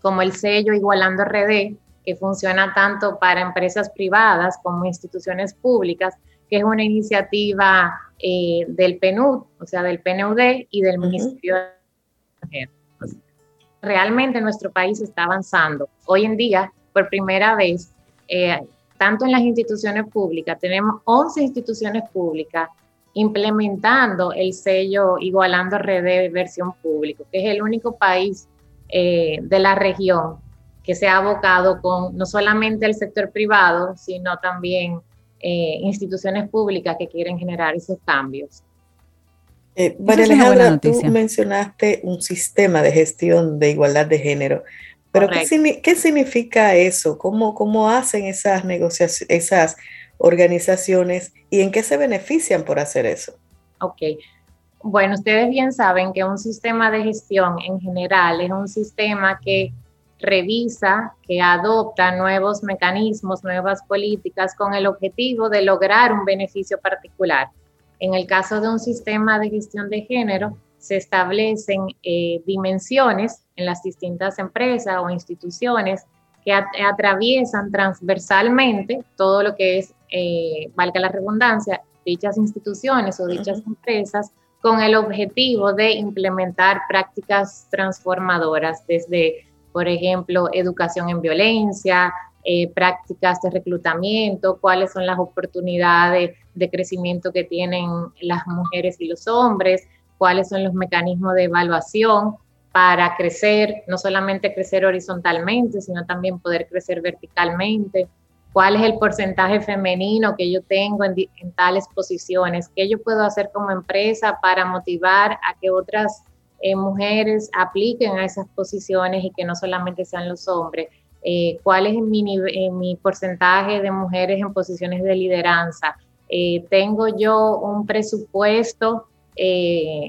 como el sello Igualando RD, que funciona tanto para empresas privadas como instituciones públicas, que es una iniciativa eh, del PNUD, o sea, del PNUD y del Ministerio de Mujer. Realmente nuestro país está avanzando. Hoy en día, por primera vez, eh, tanto en las instituciones públicas, tenemos 11 instituciones públicas implementando el sello Igualando Redes versión público, que es el único país eh, de la región que se ha abocado con no solamente el sector privado, sino también eh, instituciones públicas que quieren generar esos cambios. Eh, María Alejandra, tú mencionaste un sistema de gestión de igualdad de género, pero ¿qué, significa eso? ¿Cómo, cómo hacen esas negociaciones, esas organizaciones y en qué se benefician por hacer eso? Ok. Bueno, ustedes bien saben que un sistema de gestión en general es un sistema que revisa, que adopta nuevos mecanismos, nuevas políticas con el objetivo de lograr un beneficio particular. En el caso de un sistema de gestión de género, se establecen eh, dimensiones en las distintas empresas o instituciones que atraviesan transversalmente todo lo que es, eh, valga la redundancia, dichas instituciones o dichas empresas con el objetivo de implementar prácticas transformadoras desde, por ejemplo, educación en violencia, eh, prácticas de reclutamiento, cuáles son las oportunidades de crecimiento que tienen las mujeres y los hombres, cuáles son los mecanismos de evaluación para crecer, no solamente crecer horizontalmente, sino también poder crecer verticalmente, cuál es el porcentaje femenino que yo tengo en, tales posiciones, qué yo puedo hacer como empresa para motivar a que otras eh, mujeres apliquen a esas posiciones y que no solamente sean los hombres. Eh, cuál es mi, eh, mi, porcentaje de mujeres en posiciones de lideranza. tengo yo un presupuesto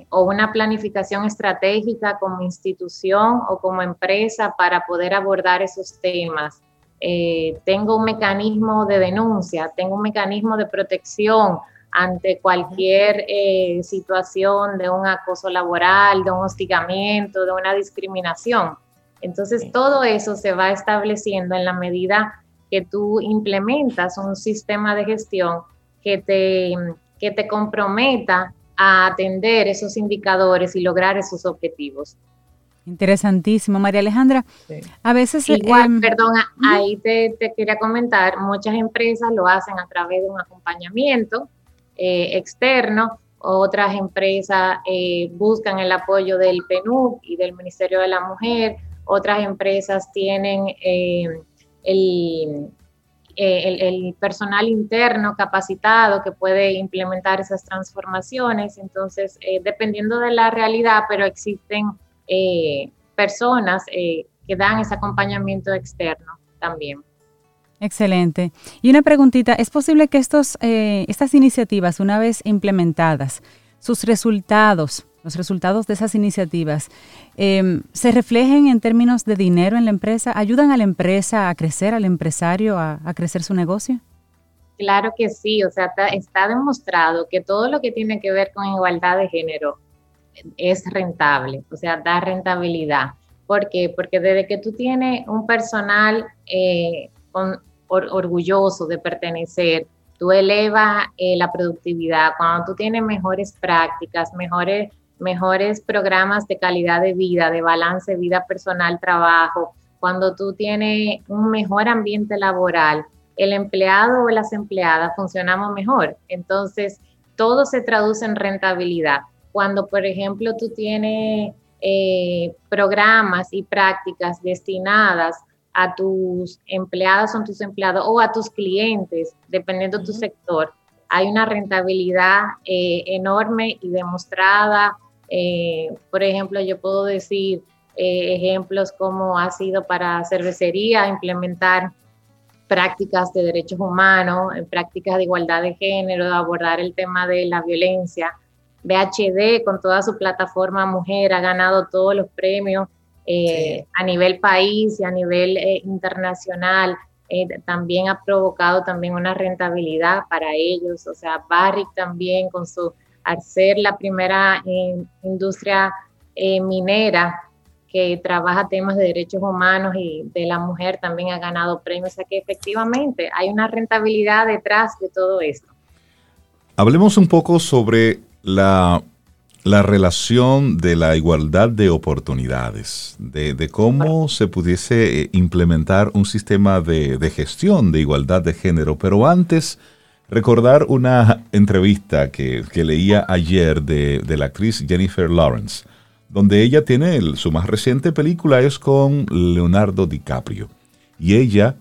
o una planificación estratégica como institución o como empresa para poder abordar esos temas. Eh, tengo un mecanismo de denuncia, tengo un mecanismo de protección ante cualquier eh, situación de un acoso laboral, de un hostigamiento, de una discriminación. Entonces, todo eso se va estableciendo en la medida que tú implementas un sistema de gestión que te, que te comprometa a atender esos indicadores y lograr esos objetivos. Interesantísimo, María Alejandra. A veces... Igual, em, perdón, ahí te, quería comentar, muchas empresas lo hacen a través de un acompañamiento eh, externo, otras empresas eh, buscan el apoyo del PNUD y del Ministerio de la Mujer, otras empresas tienen eh, el, el, personal interno capacitado que puede implementar esas transformaciones. Entonces, dependiendo de la realidad, pero existen eh, personas eh, que dan ese acompañamiento externo también. Excelente. Y una preguntita, ¿es posible que estos, eh, estas iniciativas, una vez implementadas, sus resultados, los resultados de esas iniciativas, em, se reflejen en términos de dinero en la empresa? ¿Ayudan a la empresa a crecer, al empresario a, crecer su negocio? Claro que sí, o sea, está demostrado que todo lo que tiene que ver con igualdad de género es rentable, o sea, da rentabilidad. ¿Por qué? Porque desde que tú tienes un personal eh, orgulloso de pertenecer, tú elevas eh, la productividad, cuando tú tienes mejores prácticas, mejores, mejores programas de calidad de vida, de balance vida personal, trabajo, cuando tú tienes un mejor ambiente laboral, el empleado o las empleadas funcionamos mejor. Entonces, todo se traduce en rentabilidad cuando, por ejemplo, tú tienes eh, programas y prácticas destinadas a tus empleadas o tus empleados o a tus clientes, dependiendo de tu sector, hay una rentabilidad eh, enorme y demostrada. Eh, por ejemplo, yo puedo decir ejemplos como ha sido para cervecería implementar prácticas de derechos humanos, prácticas de igualdad de género, abordar el tema de la violencia BHD con toda su plataforma mujer ha ganado todos los premios eh, a nivel país y a nivel eh, internacional. Eh, también ha provocado también una rentabilidad para ellos. O sea, Barrick también con su, al ser la primera industria minera que trabaja temas de derechos humanos y de la mujer también ha ganado premios. O sea que efectivamente hay una rentabilidad detrás de todo esto. Hablemos un poco sobre la la relación de la igualdad de oportunidades, de, cómo se pudiese eh, implementar un sistema de, gestión de igualdad de género. Pero antes, recordar una entrevista que, leía ayer de, la actriz Jennifer Lawrence, donde ella tiene su más reciente película es con Leonardo DiCaprio. Y ella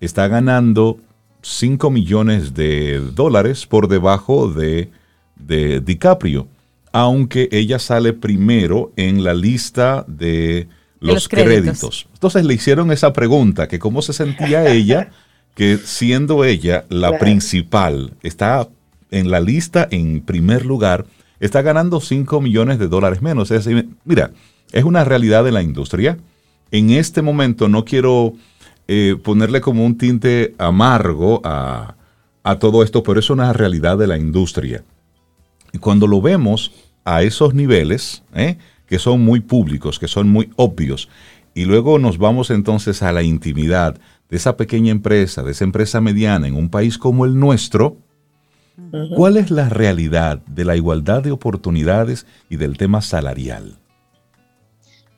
está ganando 5 millones de dólares por debajo de, de DiCaprio aunque ella sale primero en la lista de los, créditos. Entonces le hicieron esa pregunta, que cómo se sentía ella, que siendo ella la principal, está en la lista en primer lugar, está ganando 5 millones de dólares menos. Es decir, mira, es una realidad de la industria. En este momento no quiero eh, ponerle como un tinte amargo a, a todo esto, pero es una realidad de la industria. Y cuando lo vemos a esos niveles, ¿eh? que son muy públicos, que son muy obvios, y luego nos vamos entonces a la intimidad de esa pequeña empresa, de esa empresa mediana en un país como el nuestro, ¿cuál es la realidad de la igualdad de oportunidades y del tema salarial?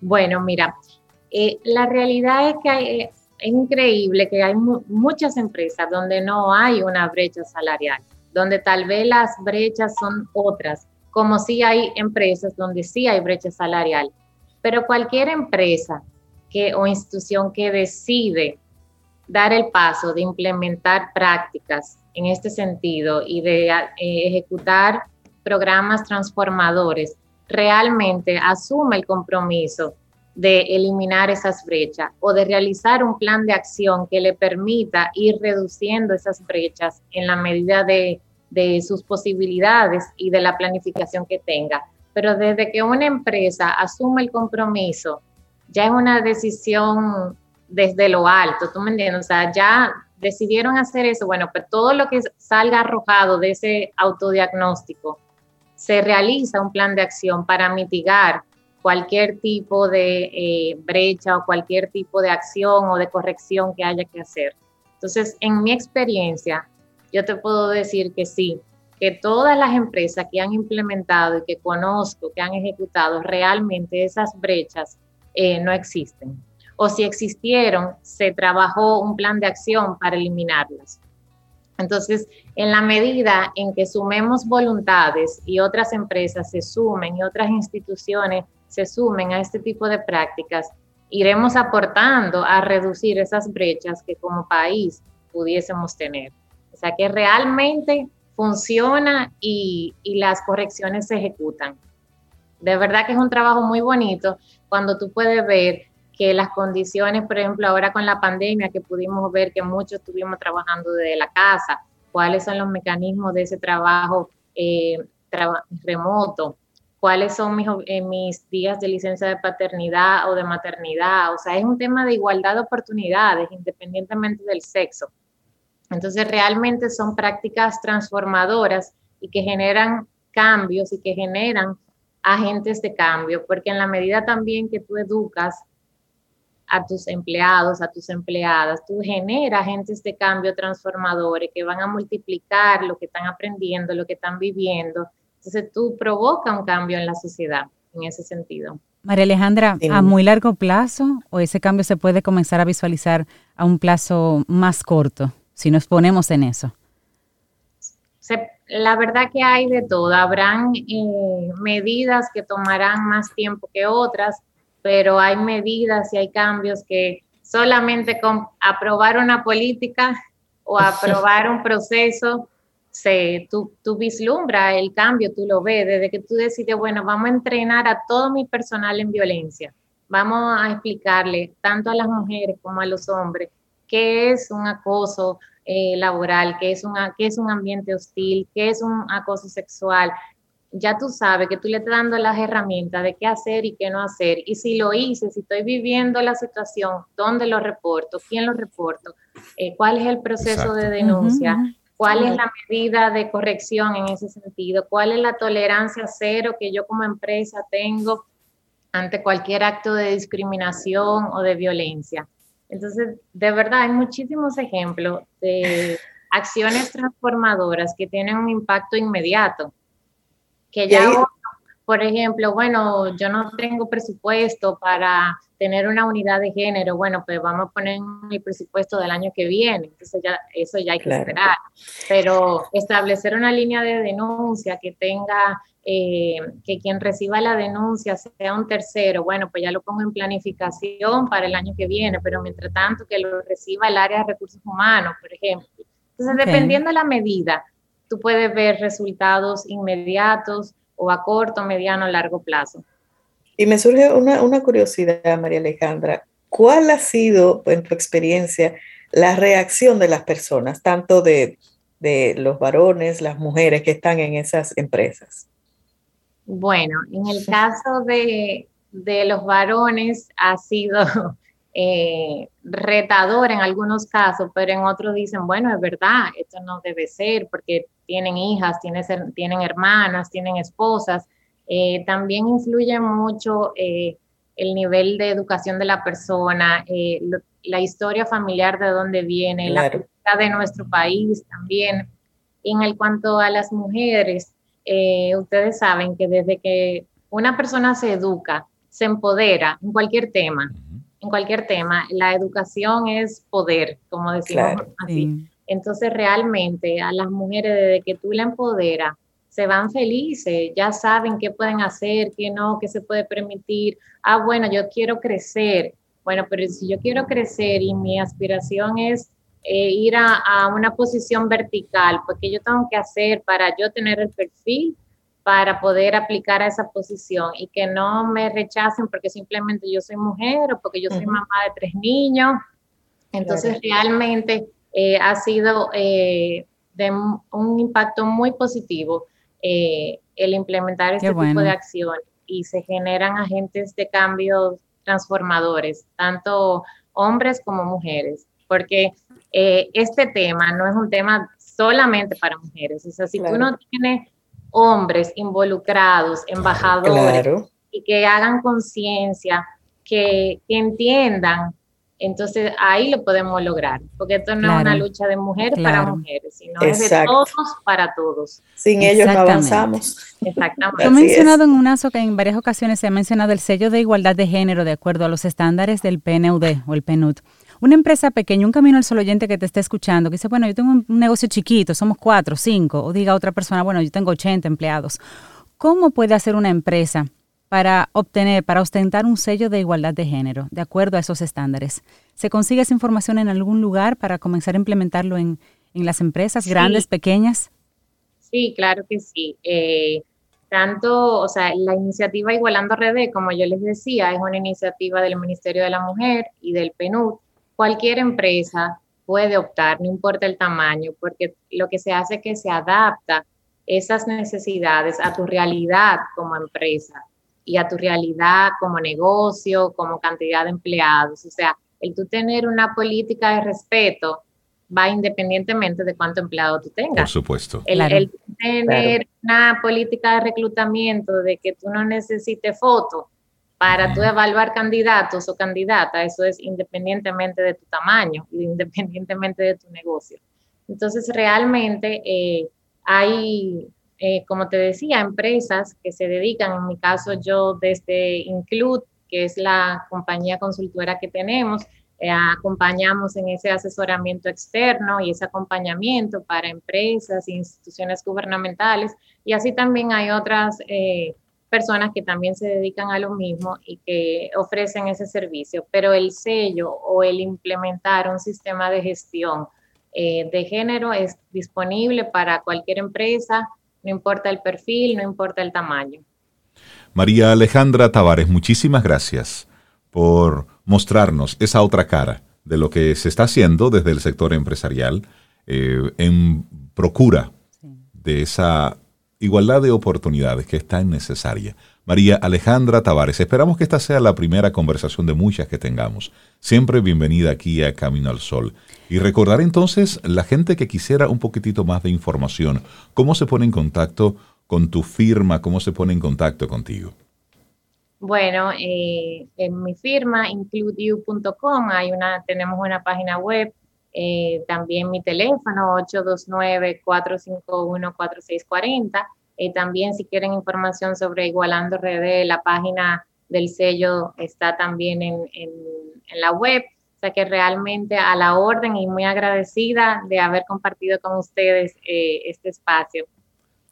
Bueno, mira, eh, la realidad es que es increíble que hay muchas empresas donde no hay una brecha salarial, donde tal vez las brechas son otras, como si hay empresas donde sí hay brecha salarial. Pero cualquier empresa que, o institución que decide dar el paso de implementar prácticas en este sentido y de eh, ejecutar programas transformadores, realmente asume el compromiso de eliminar esas brechas o de realizar un plan de acción que le permita ir reduciendo esas brechas en la medida de de sus posibilidades y de la planificación que tenga. Pero desde que una empresa asume el compromiso, ya es una decisión desde lo alto, ¿tú me entiendes? O sea, ya decidieron hacer eso, bueno, pues todo lo que salga arrojado de ese autodiagnóstico, se realiza un plan de acción para mitigar cualquier tipo de eh, brecha o cualquier tipo de acción o de corrección que haya que hacer. Entonces, en mi experiencia, yo te puedo decir que sí, que todas las empresas que han implementado y que conozco, que han ejecutado, realmente esas brechas eh, no existen. O si existieron, se trabajó un plan de acción para eliminarlas. Entonces, en la medida en que sumemos voluntades y otras empresas se sumen y otras instituciones se sumen a este tipo de prácticas, iremos aportando a reducir esas brechas que como país pudiésemos tener. O sea, que realmente funciona y, las correcciones se ejecutan. De verdad que es un trabajo muy bonito cuando tú puedes ver que las condiciones, por ejemplo, ahora con la pandemia, que pudimos ver que muchos estuvimos trabajando desde la casa, cuáles son los mecanismos de ese trabajo eh, remoto, cuáles son mis, eh, mis días de licencia de paternidad o de maternidad. O sea, es un tema de igualdad de oportunidades, independientemente del sexo. Entonces, realmente son prácticas transformadoras y que generan cambios y que generan agentes de cambio, porque en la medida también que tú educas a tus empleados, a tus empleadas, tú generas agentes de cambio transformadores que van a multiplicar lo que están aprendiendo, lo que están viviendo. Entonces tú provocas un cambio en la sociedad en ese sentido. María Alejandra, ¿a muy largo plazo o ese cambio se puede comenzar a visualizar a un plazo más corto? si nos ponemos en eso? la verdad que hay de todo. Habrán eh, medidas que tomarán más tiempo que otras, pero hay medidas y hay cambios que solamente con aprobar una política o aprobar un proceso, se, tú, tú vislumbras el cambio, tú lo ves, desde que tú decides, bueno, vamos a entrenar a todo mi personal en violencia, vamos a explicarle tanto a las mujeres como a los hombres qué es un acoso eh, laboral, qué es, una, qué es un ambiente hostil, qué es un acoso sexual. Ya tú sabes que tú le estás dando las herramientas de qué hacer y qué no hacer. Y si lo hice, si estoy viviendo la situación, ¿dónde lo reporto? ¿Quién lo reporto? Eh, ¿Cuál es el proceso de denuncia? ¿Cuál es la medida de corrección en ese sentido? ¿Cuál es la tolerancia cero que yo como empresa tengo ante cualquier acto de discriminación o de violencia? Entonces, de verdad, hay muchísimos ejemplos de acciones transformadoras que tienen un impacto inmediato, que ya por ejemplo, bueno, yo no tengo presupuesto para tener una unidad de género, bueno, pues vamos a poner el presupuesto del año que viene, entonces ya eso ya hay que esperar. Pero establecer una línea de denuncia que tenga, eh, que quien reciba la denuncia sea un tercero, bueno, pues ya lo pongo en planificación para el año que viene, pero mientras tanto que lo reciba el área de recursos humanos, por ejemplo. Entonces, dependiendo de la medida, tú puedes ver resultados inmediatos o a corto, mediano, largo plazo. Y me surge una, una curiosidad, María Alejandra. ¿Cuál ha sido, en tu experiencia, la reacción de las personas, tanto de, de los varones, las mujeres que están en esas empresas? Bueno, en el caso de, de los varones ha sido eh, retador en algunos casos, pero en otros dicen, bueno, es verdad, esto no debe ser porque tienen hijas, tienen, tienen hermanas, tienen esposas. Eh, también influye mucho eh, el nivel de educación de la persona, la historia familiar de dónde viene, la cultura de nuestro país también. Y en el cuanto a las mujeres, ustedes saben que desde que una persona se educa, se empodera en cualquier tema, en cualquier tema, la educación es poder, como decimos así. Entonces realmente a las mujeres desde que tú la empoderas, se van felices, ya saben qué pueden hacer, qué no, qué se puede permitir. Ah, bueno, yo quiero crecer. Bueno, pero si yo quiero crecer y mi aspiración es eh, ir a, a, una posición vertical, porque yo tengo que hacer para yo tener el perfil para poder aplicar a esa posición y que no me rechacen porque simplemente yo soy mujer o porque yo soy mamá de tres niños. Entonces, realmente eh, ha sido eh, de un impacto muy positivo eh, el implementar este tipo de acción y se generan agentes de cambio transformadores, tanto hombres como mujeres, porque este tema no es un tema solamente para mujeres, o sea, si tú no tienes hombres involucrados, embajadores, y que hagan conciencia, que, entiendan entonces ahí lo podemos lograr, porque esto no es una lucha de mujeres para mujeres, sino es de todos para todos. Sin ellos no avanzamos. Exactamente. He mencionado en una que en varias ocasiones se ha mencionado el sello de igualdad de género de acuerdo a los estándares del PNUD o el PNUD. Una empresa pequeña, un camino al solo oyente que te esté escuchando, que dice, bueno, yo tengo un negocio chiquito, somos cuatro, cinco, o diga otra persona, bueno, yo tengo 80 empleados. ¿Cómo puede hacer una empresa para obtener, para ostentar un sello de igualdad de género, de acuerdo a esos estándares? ¿Se consigue esa información en algún lugar para comenzar a implementarlo en, las empresas, grandes, pequeñas? Sí, claro que sí. Eh, tanto, o sea, la iniciativa Igualando RD, como yo les decía, es una iniciativa del Ministerio de la Mujer y del PNUD, cualquier empresa puede optar, no importa el tamaño, porque lo que se hace es que se adapta esas necesidades a tu realidad como empresa y a tu realidad como negocio, como cantidad de empleados. O sea, el tú tener una política de respeto va independientemente de cuánto empleado tú tengas. Por supuesto. El, tener una política de reclutamiento de que tú no necesites fotos para tú evaluar candidatos o candidatas, eso es independientemente de tu tamaño, independientemente de tu negocio. Entonces, realmente eh, hay, eh, como te decía, empresas que se dedican, en mi caso yo desde Include, que es la compañía consultora que tenemos, eh, acompañamos en ese asesoramiento externo y ese acompañamiento para empresas e instituciones gubernamentales. Y así también hay otras personas que también se dedican a lo mismo y que ofrecen ese servicio, pero el sello o el implementar un sistema de gestión eh, de género es disponible para cualquier empresa, no importa el perfil, no importa el tamaño. María Alejandra Tavares, muchísimas gracias por mostrarnos esa otra cara de lo que se está haciendo desde el sector empresarial eh, en procura de esa igualdad de oportunidades que es tan necesaria. María Alejandra Tavares, esperamos que esta sea la primera conversación de muchas que tengamos. Siempre bienvenida aquí a Camino al Sol. Y recordar entonces la gente que quisiera un poquitito más de información, cómo se pone en contacto con tu firma, cómo se pone en contacto contigo. Bueno, eh, en mi firma, includeyou.com, hay una, tenemos una página web eh, también mi teléfono 829-451-4640 Eh, también si quieren información sobre Igualando RD, la página del sello está también en, en, la web. O sea que realmente a la orden y muy agradecida de haber compartido con ustedes eh, este espacio.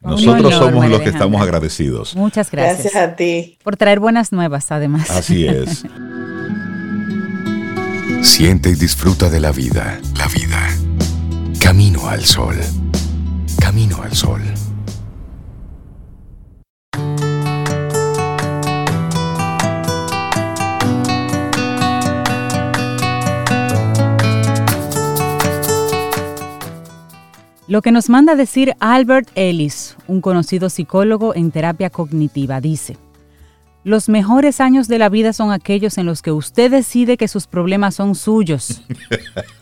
Nosotros somos los que estamos agradecidos. Muchas gracias. Gracias a ti. Por traer buenas nuevas, además. Así es. Siente y disfruta de la vida. La vida. Camino al sol. Camino al sol. Lo que nos manda decir Albert Ellis, un conocido psicólogo en terapia cognitiva, dice, los mejores años de la vida son aquellos en los que usted decide que sus problemas son suyos.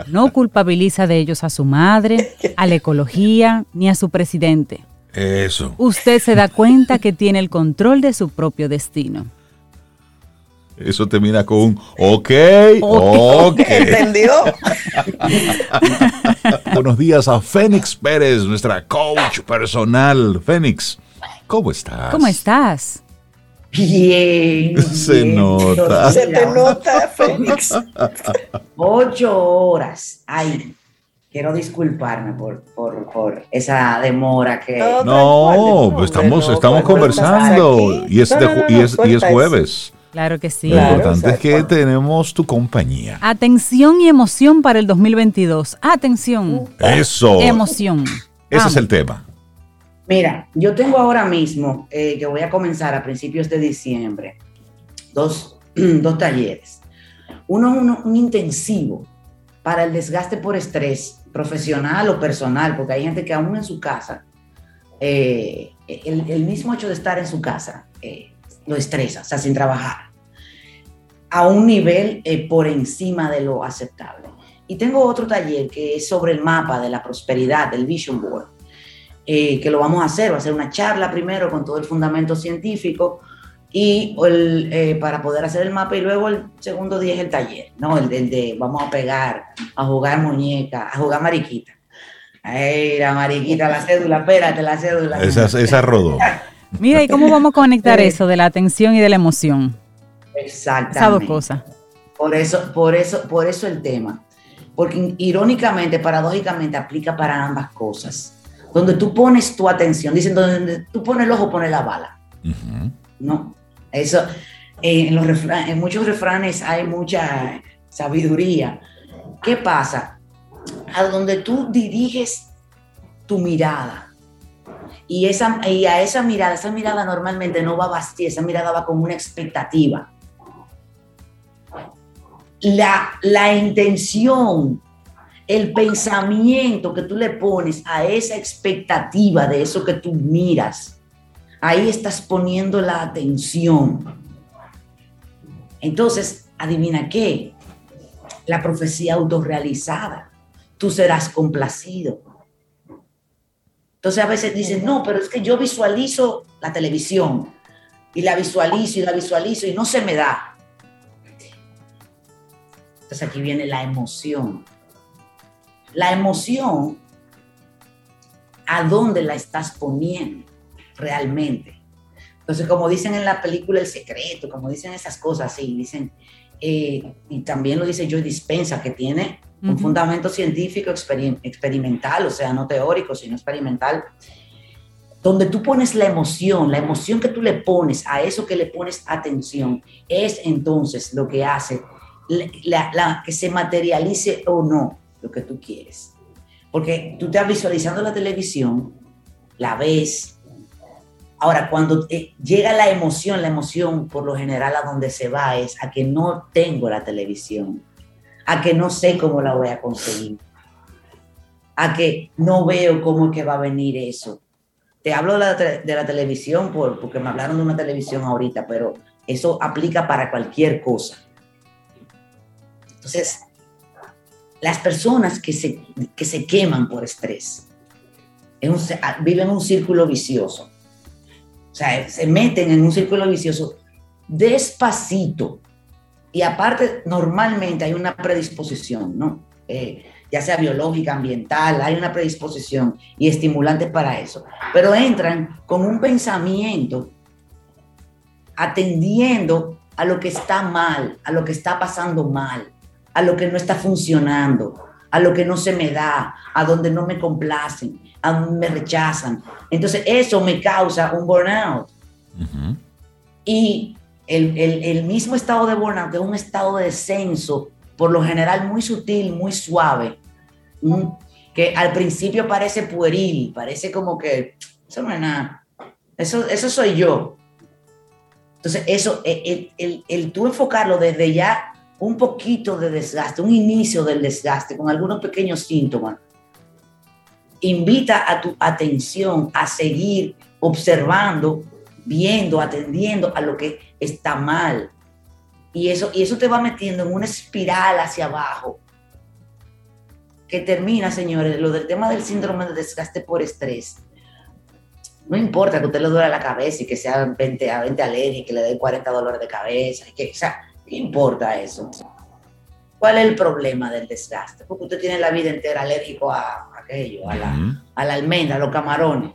No culpabiliza de ellos a su madre, a la ecología, ni a su presidente. Eso. Usted se da cuenta que tiene el control de su propio destino. Eso termina con un ok, ok. ¿Entendió? Buenos días a Fénix Pérez, nuestra coach personal. Fénix, ¿cómo estás? ¿Cómo estás? Bien. Se nota. Se te nota, Fénix. Ocho horas. Ay, quiero disculparme por, por, por esa demora que... No, No, pues estamos, no, estamos conversando y es, No, de no, ju- no, y es, y es jueves. Claro que sí. Lo Claro, importante es que tenemos tu compañía. Atención y emoción para el 2022. Atención. Eso. Emoción. Ese es el tema. Mira, yo tengo ahora mismo, eh, que voy a comenzar a principios de diciembre, dos, dos talleres. Uno uno- un intensivo para el desgaste por estrés profesional o personal, porque hay gente que aún en su casa, eh, el, el mismo hecho de estar en su casa eh, lo estresa, o sea, sin trabajar, a un nivel eh, por encima de lo aceptable. Y tengo otro taller que es sobre el mapa de la prosperidad, del Vision Board eh, que lo vamos a hacer, va a ser una charla primero con todo el fundamento científico y el, eh, para poder hacer el mapa y luego el segundo día es el taller, ¿no? El, el de vamos a pegar, a jugar muñeca, a jugar mariquita. Ay, la mariquita, la cédula, espérate, la cédula. Esa, esa rodó. Mira, ¿y cómo vamos a conectar Eh. eso de la atención y de la emoción? Exactamente. Esas dos cosas. Por eso, por eso, por eso el tema. Porque irónicamente, paradójicamente, aplica para ambas cosas. Donde tú pones tu atención, dicen, donde tú pones el ojo, pones la bala. No, eso, eh, en, los refra- en muchos refranes hay mucha sabiduría. ¿Qué pasa? A donde tú diriges tu mirada, y, esa, y a esa mirada, esa mirada normalmente no va vacía, esa mirada va con una expectativa. La, la intención, el pensamiento que tú le pones a esa expectativa de eso que tú miras, ahí estás poniendo la atención. Entonces, adivina qué, la profecía autorrealizada, tú serás complacido. Entonces a veces dicen, no, pero es que yo visualizo la televisión y la visualizo y la visualizo y no se me da. Entonces aquí viene la emoción. La emoción, ¿a dónde la estás poniendo realmente? Entonces, como dicen en la película El Secreto, como dicen esas cosas, sí, dicen, eh, y también lo dice Joy Dispensa, que tiene un fundamento científico experim- experimental, o sea, no teórico, sino experimental, donde tú pones la emoción, la emoción que tú le pones a eso que le pones atención, es entonces lo que hace la, la- la- que se materialice o no lo que tú quieres. Porque tú estás visualizando la televisión, la ves. Ahora, cuando te llega la emoción, la emoción por lo general a donde se va es a que no tengo la televisión, a que no sé cómo la voy a conseguir, a que no veo cómo que va a venir eso. Te hablo de la, de la televisión por, porque me hablaron de una televisión ahorita, pero eso aplica para cualquier cosa. Entonces, las personas que se, que se queman por estrés ah, viven un círculo vicioso. O sea, se meten en un círculo vicioso despacito. Y aparte, normalmente hay una predisposición, ¿no? Eh, ya sea biológica, ambiental, hay una predisposición y estimulantes para eso, pero entran con un pensamiento atendiendo a lo que está mal, a lo que está pasando mal, a lo que no está funcionando, a lo que no se me da, a donde no me complacen, a donde me rechazan. Entonces eso me causa un burnout. Y el, mismo estado de burnout es un estado de descenso, por lo general muy sutil, muy suave, que al principio parece pueril, parece como que eso no es nada, eso, eso soy yo. Entonces, eso, el, el, el tú enfocarlo desde ya un poquito de desgaste, un inicio del desgaste con algunos pequeños síntomas, invita a tu atención a seguir observando, viendo, atendiendo a lo que está mal. Y eso, y eso te va metiendo en una espiral hacia abajo que termina, señores, lo del tema del síndrome de desgaste por estrés. No importa que usted le duele la cabeza y que sea 20 a 20 alergia y que le dé 40 dolores de cabeza. que, o sea, ¿qué importa eso? ¿Cuál es el problema del desgaste? Porque usted tiene la vida entera alérgico a, aquello, a la, a la almendra, a los camarones.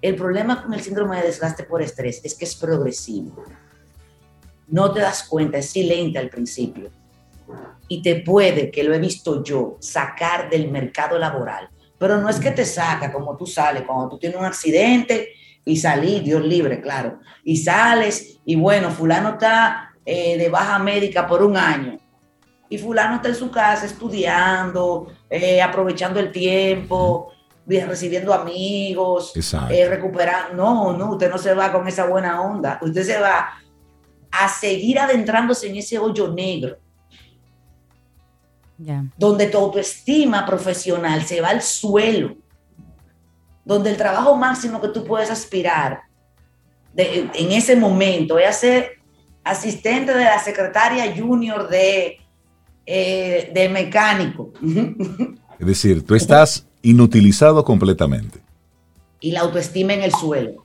El problema con el síndrome de desgaste por estrés es que es progresivo. No te das cuenta, es silente al principio. Y te puede, que lo he visto yo, sacar del mercado laboral. Pero no es que te saca como tú sales, cuando tú tienes un accidente y salís, Dios libre, claro. Y sales y bueno, fulano está eh, de baja médica por un año. Y fulano está en su casa estudiando, eh, aprovechando el tiempo, recibiendo amigos, eh, recuperando. No, no, usted no se va con esa buena onda. Usted se va a seguir adentrándose en ese hoyo negro. Donde tu autoestima profesional se va al suelo. Donde el trabajo máximo que tú puedes aspirar en ese momento es ser asistente de la secretaria junior de, eh, de mecánico. Es decir, tú estás inutilizado completamente. Y la autoestima en el suelo.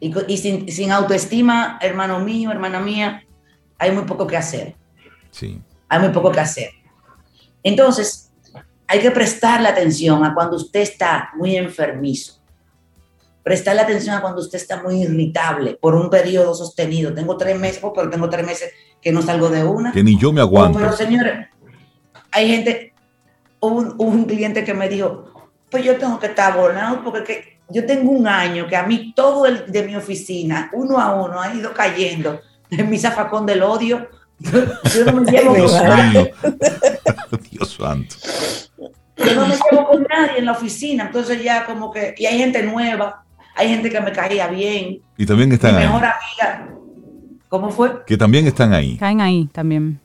Y, sin, autoestima, hermano mío, hermana mía, hay muy poco que hacer. Sí. Hay muy poco que hacer. Entonces, hay que prestarle atención a cuando usted está muy enfermizo. Prestarle atención a cuando usted está muy irritable por un periodo sostenido. Tengo tres meses, oh, pero tengo tres meses que no salgo de una. Que ni yo me aguanto. pero señores, hay gente, un, un cliente que me dijo, pues yo tengo que estar abonado porque yo tengo un año que a mí todo el de mi oficina, uno a uno, ha ido cayendo en mi zafacón del odio. Yo no me llevo con nadie. Dios santo. Yo no me llevo con nadie en la oficina, entonces ya como que, y hay gente nueva, hay gente que me caía bien. Y también están mi ahí. mejor amiga, ¿cómo fue? Que también están ahí. Caen ahí también.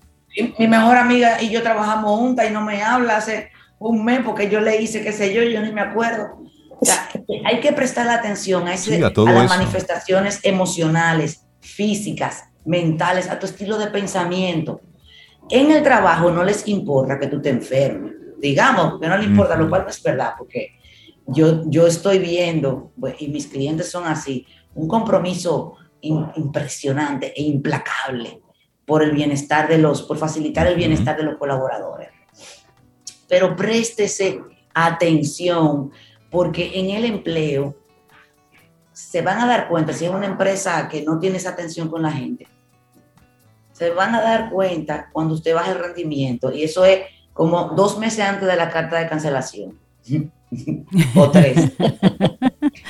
mi mejor amiga y yo trabajamos juntas y no me habla hace un mes porque yo le hice, qué sé yo, yo ni me acuerdo. O sea, hay que prestar atención a, ese, a, las manifestaciones emocionales, físicas, mentales, a tu estilo de pensamiento. En el trabajo no les importa que tú te enfermes. Digamos que no les importa, lo cual no es verdad, porque yo, yo estoy viendo, y mis clientes son así, un compromiso impresionante e implacable por el bienestar de los, por facilitar el bienestar de los colaboradores pero préstese atención porque en el empleo se van a dar cuenta, si es una empresa que no tiene esa atención con la gente, se van a dar cuenta cuando usted baja el rendimiento y eso es como dos meses antes de la carta de cancelación. o tres.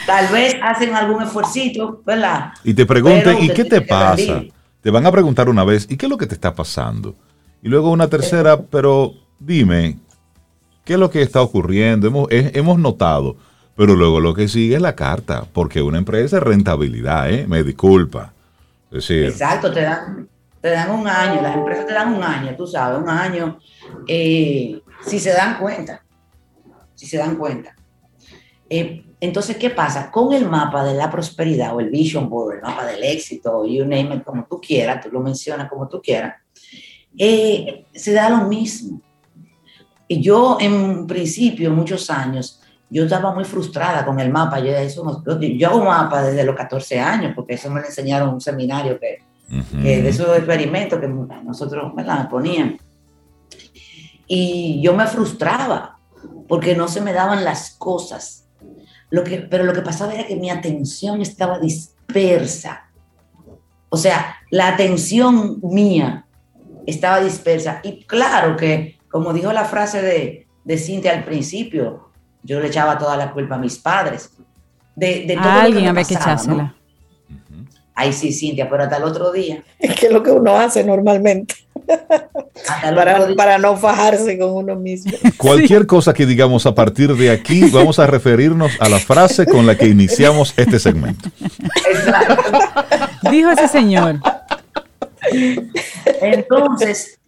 Tal vez hacen algún esfuerzo, ¿verdad? Y te pregunten, ¿y qué te pasa? Te van a preguntar una vez, ¿y qué es lo que te está pasando? Y luego una tercera, pero dime, ¿Qué es lo que está ocurriendo? Hemos, hemos notado, pero luego lo que sigue es la carta, porque una empresa es rentabilidad, ¿eh? Me disculpa. Exacto, te dan, te dan un año, las empresas te dan un año, tú sabes, un año, eh, si se dan cuenta, si se dan cuenta. Eh, entonces, ¿qué pasa? Con el mapa de la prosperidad o el vision board, el mapa del éxito, you name it, como tú quieras, tú lo mencionas como tú quieras, eh, se da lo mismo. Y yo en principio, muchos años, yo estaba muy frustrada con el mapa. Yo, eso, yo hago mapa desde los 14 años, porque eso me lo enseñaron en un seminario que, de esos experimentos que nosotros me la ponían. y yo me frustraba porque no se me daban las cosas. Lo que, pero lo que pasaba era que mi atención estaba dispersa. O sea, la atención mía estaba dispersa. Y claro que, como dijo la frase de, de Cintia al principio, yo le echaba toda la culpa a mis padres. De, de todo alguien lo que, echársela. Ay, sí, Cintia, pero hasta el otro día. Es que es lo que uno hace normalmente. Para, para, no fajarse con uno mismo. Cualquier cosa que digamos a partir de aquí, vamos a referirnos a la frase con la que iniciamos este segmento. Exacto. Dijo ese señor. Entonces,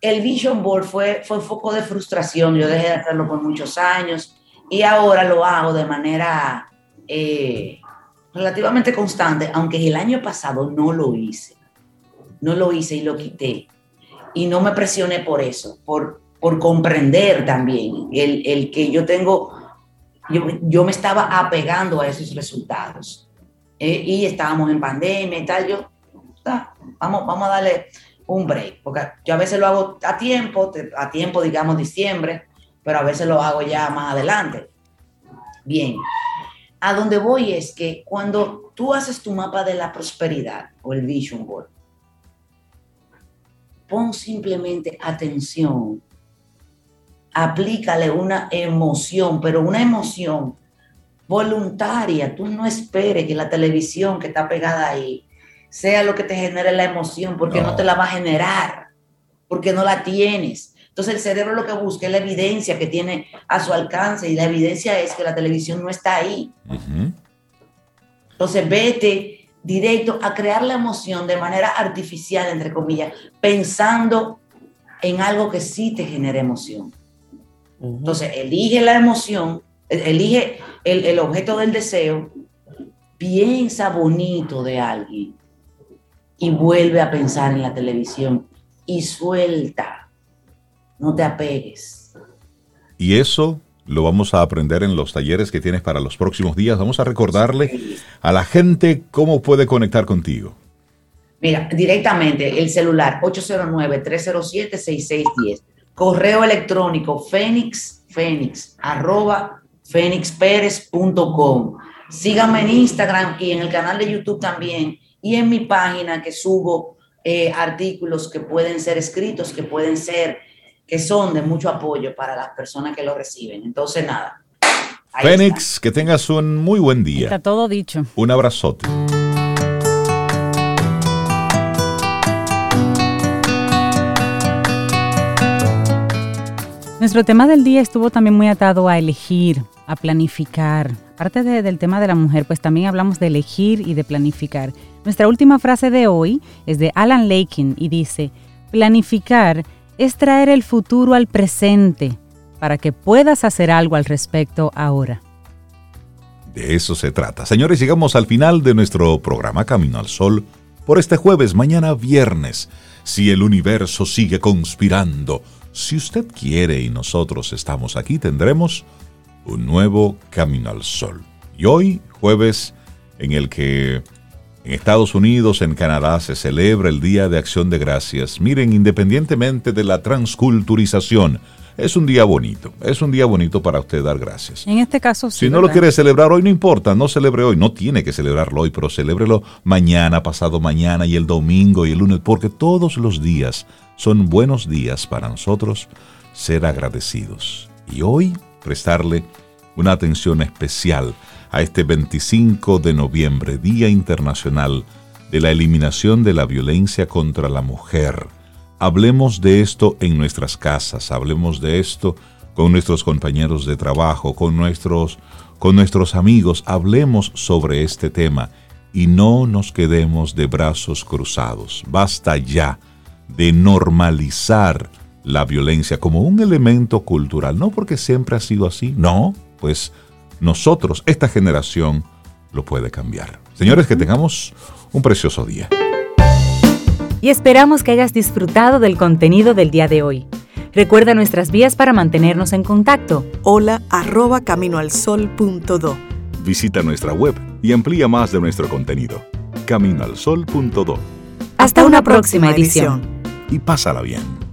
el Vision Board fue, fue foco de frustración. Yo dejé de hacerlo por muchos años y ahora lo hago de manera eh, relativamente constante, aunque el año pasado no lo hice. No lo hice y lo quité. Y no me presioné por eso, por, por comprender también el, el que yo tengo, yo, yo, me estaba apegando a esos resultados. Eh, y estábamos en pandemia y tal, yo, ah, vamos, vamos a darle un break, porque yo a veces lo hago a tiempo, a tiempo, digamos, diciembre, pero a veces lo hago ya más adelante. Bien, a donde voy es que cuando tú haces tu mapa de la prosperidad o el vision board, pon simplemente atención, aplícale una emoción, pero una emoción voluntaria. Tú no esperes que la televisión que está pegada ahí sea lo que te genere la emoción, porque no, no te la va a generar, porque no la tienes. Entonces el cerebro lo que busca es la evidencia que tiene a su alcance y la evidencia es que la televisión no está ahí. Uh -huh. Entonces vete directo a crear la emoción de manera artificial, entre comillas, pensando en algo que sí te genere emoción. Uh -huh. Entonces elige la emoción, elige el, el objeto del deseo, piensa bonito de alguien y vuelve a pensar en la televisión y suelta, no te apegues. Y eso lo vamos a aprender en los talleres que tienes para los próximos días. Vamos a recordarle a la gente cómo puede conectar contigo. Mira, directamente el celular 809-307-6610. Correo electrónico fénix, fénix, arroba. Síganme en Instagram y en el canal de YouTube también y en mi página que subo eh, artículos que pueden ser escritos, que pueden ser, que son de mucho apoyo para las personas que lo reciben. Entonces, nada. Fénix, está. que tengas un muy buen día. Está todo dicho. Un abrazote. Nuestro tema del día estuvo también muy atado a elegir, a planificar. Aparte de, del tema de la mujer, pues también hablamos de elegir y de planificar. Nuestra última frase de hoy es de Alan Lakin y dice, planificar es traer el futuro al presente para que puedas hacer algo al respecto ahora. De eso se trata. Señores, llegamos al final de nuestro programa Camino al Sol por este jueves, mañana viernes. Si el universo sigue conspirando, si usted quiere y nosotros estamos aquí, tendremos un nuevo Camino al Sol. Y hoy, jueves, en el que en Estados Unidos, en Canadá, se celebra el Día de Acción de Gracias. Miren, independientemente de la transculturización, es un día bonito. Es un día bonito para usted dar gracias. En este caso, sí. Si no ¿verdad? lo quiere celebrar hoy, no importa, no celebre hoy. No tiene que celebrarlo hoy, pero celébrelo mañana, pasado mañana y el domingo y el lunes, porque todos los días son buenos días para nosotros ser agradecidos. Y hoy prestarle una atención especial a este 25 de noviembre, Día Internacional de la Eliminación de la Violencia contra la Mujer. Hablemos de esto en nuestras casas, hablemos de esto con nuestros compañeros de trabajo, con nuestros, con nuestros amigos, hablemos sobre este tema y no nos quedemos de brazos cruzados. Basta ya de normalizar la violencia como un elemento cultural, no porque siempre ha sido así, no, pues nosotros, esta generación, lo puede cambiar. Señores, que tengamos un precioso día. Y esperamos que hayas disfrutado del contenido del día de hoy. Recuerda nuestras vías para mantenernos en contacto. Hola arroba caminoalsol.do. Visita nuestra web y amplía más de nuestro contenido. Caminoalsol.do. Hasta, Hasta una, una próxima edición. Y pásala bien.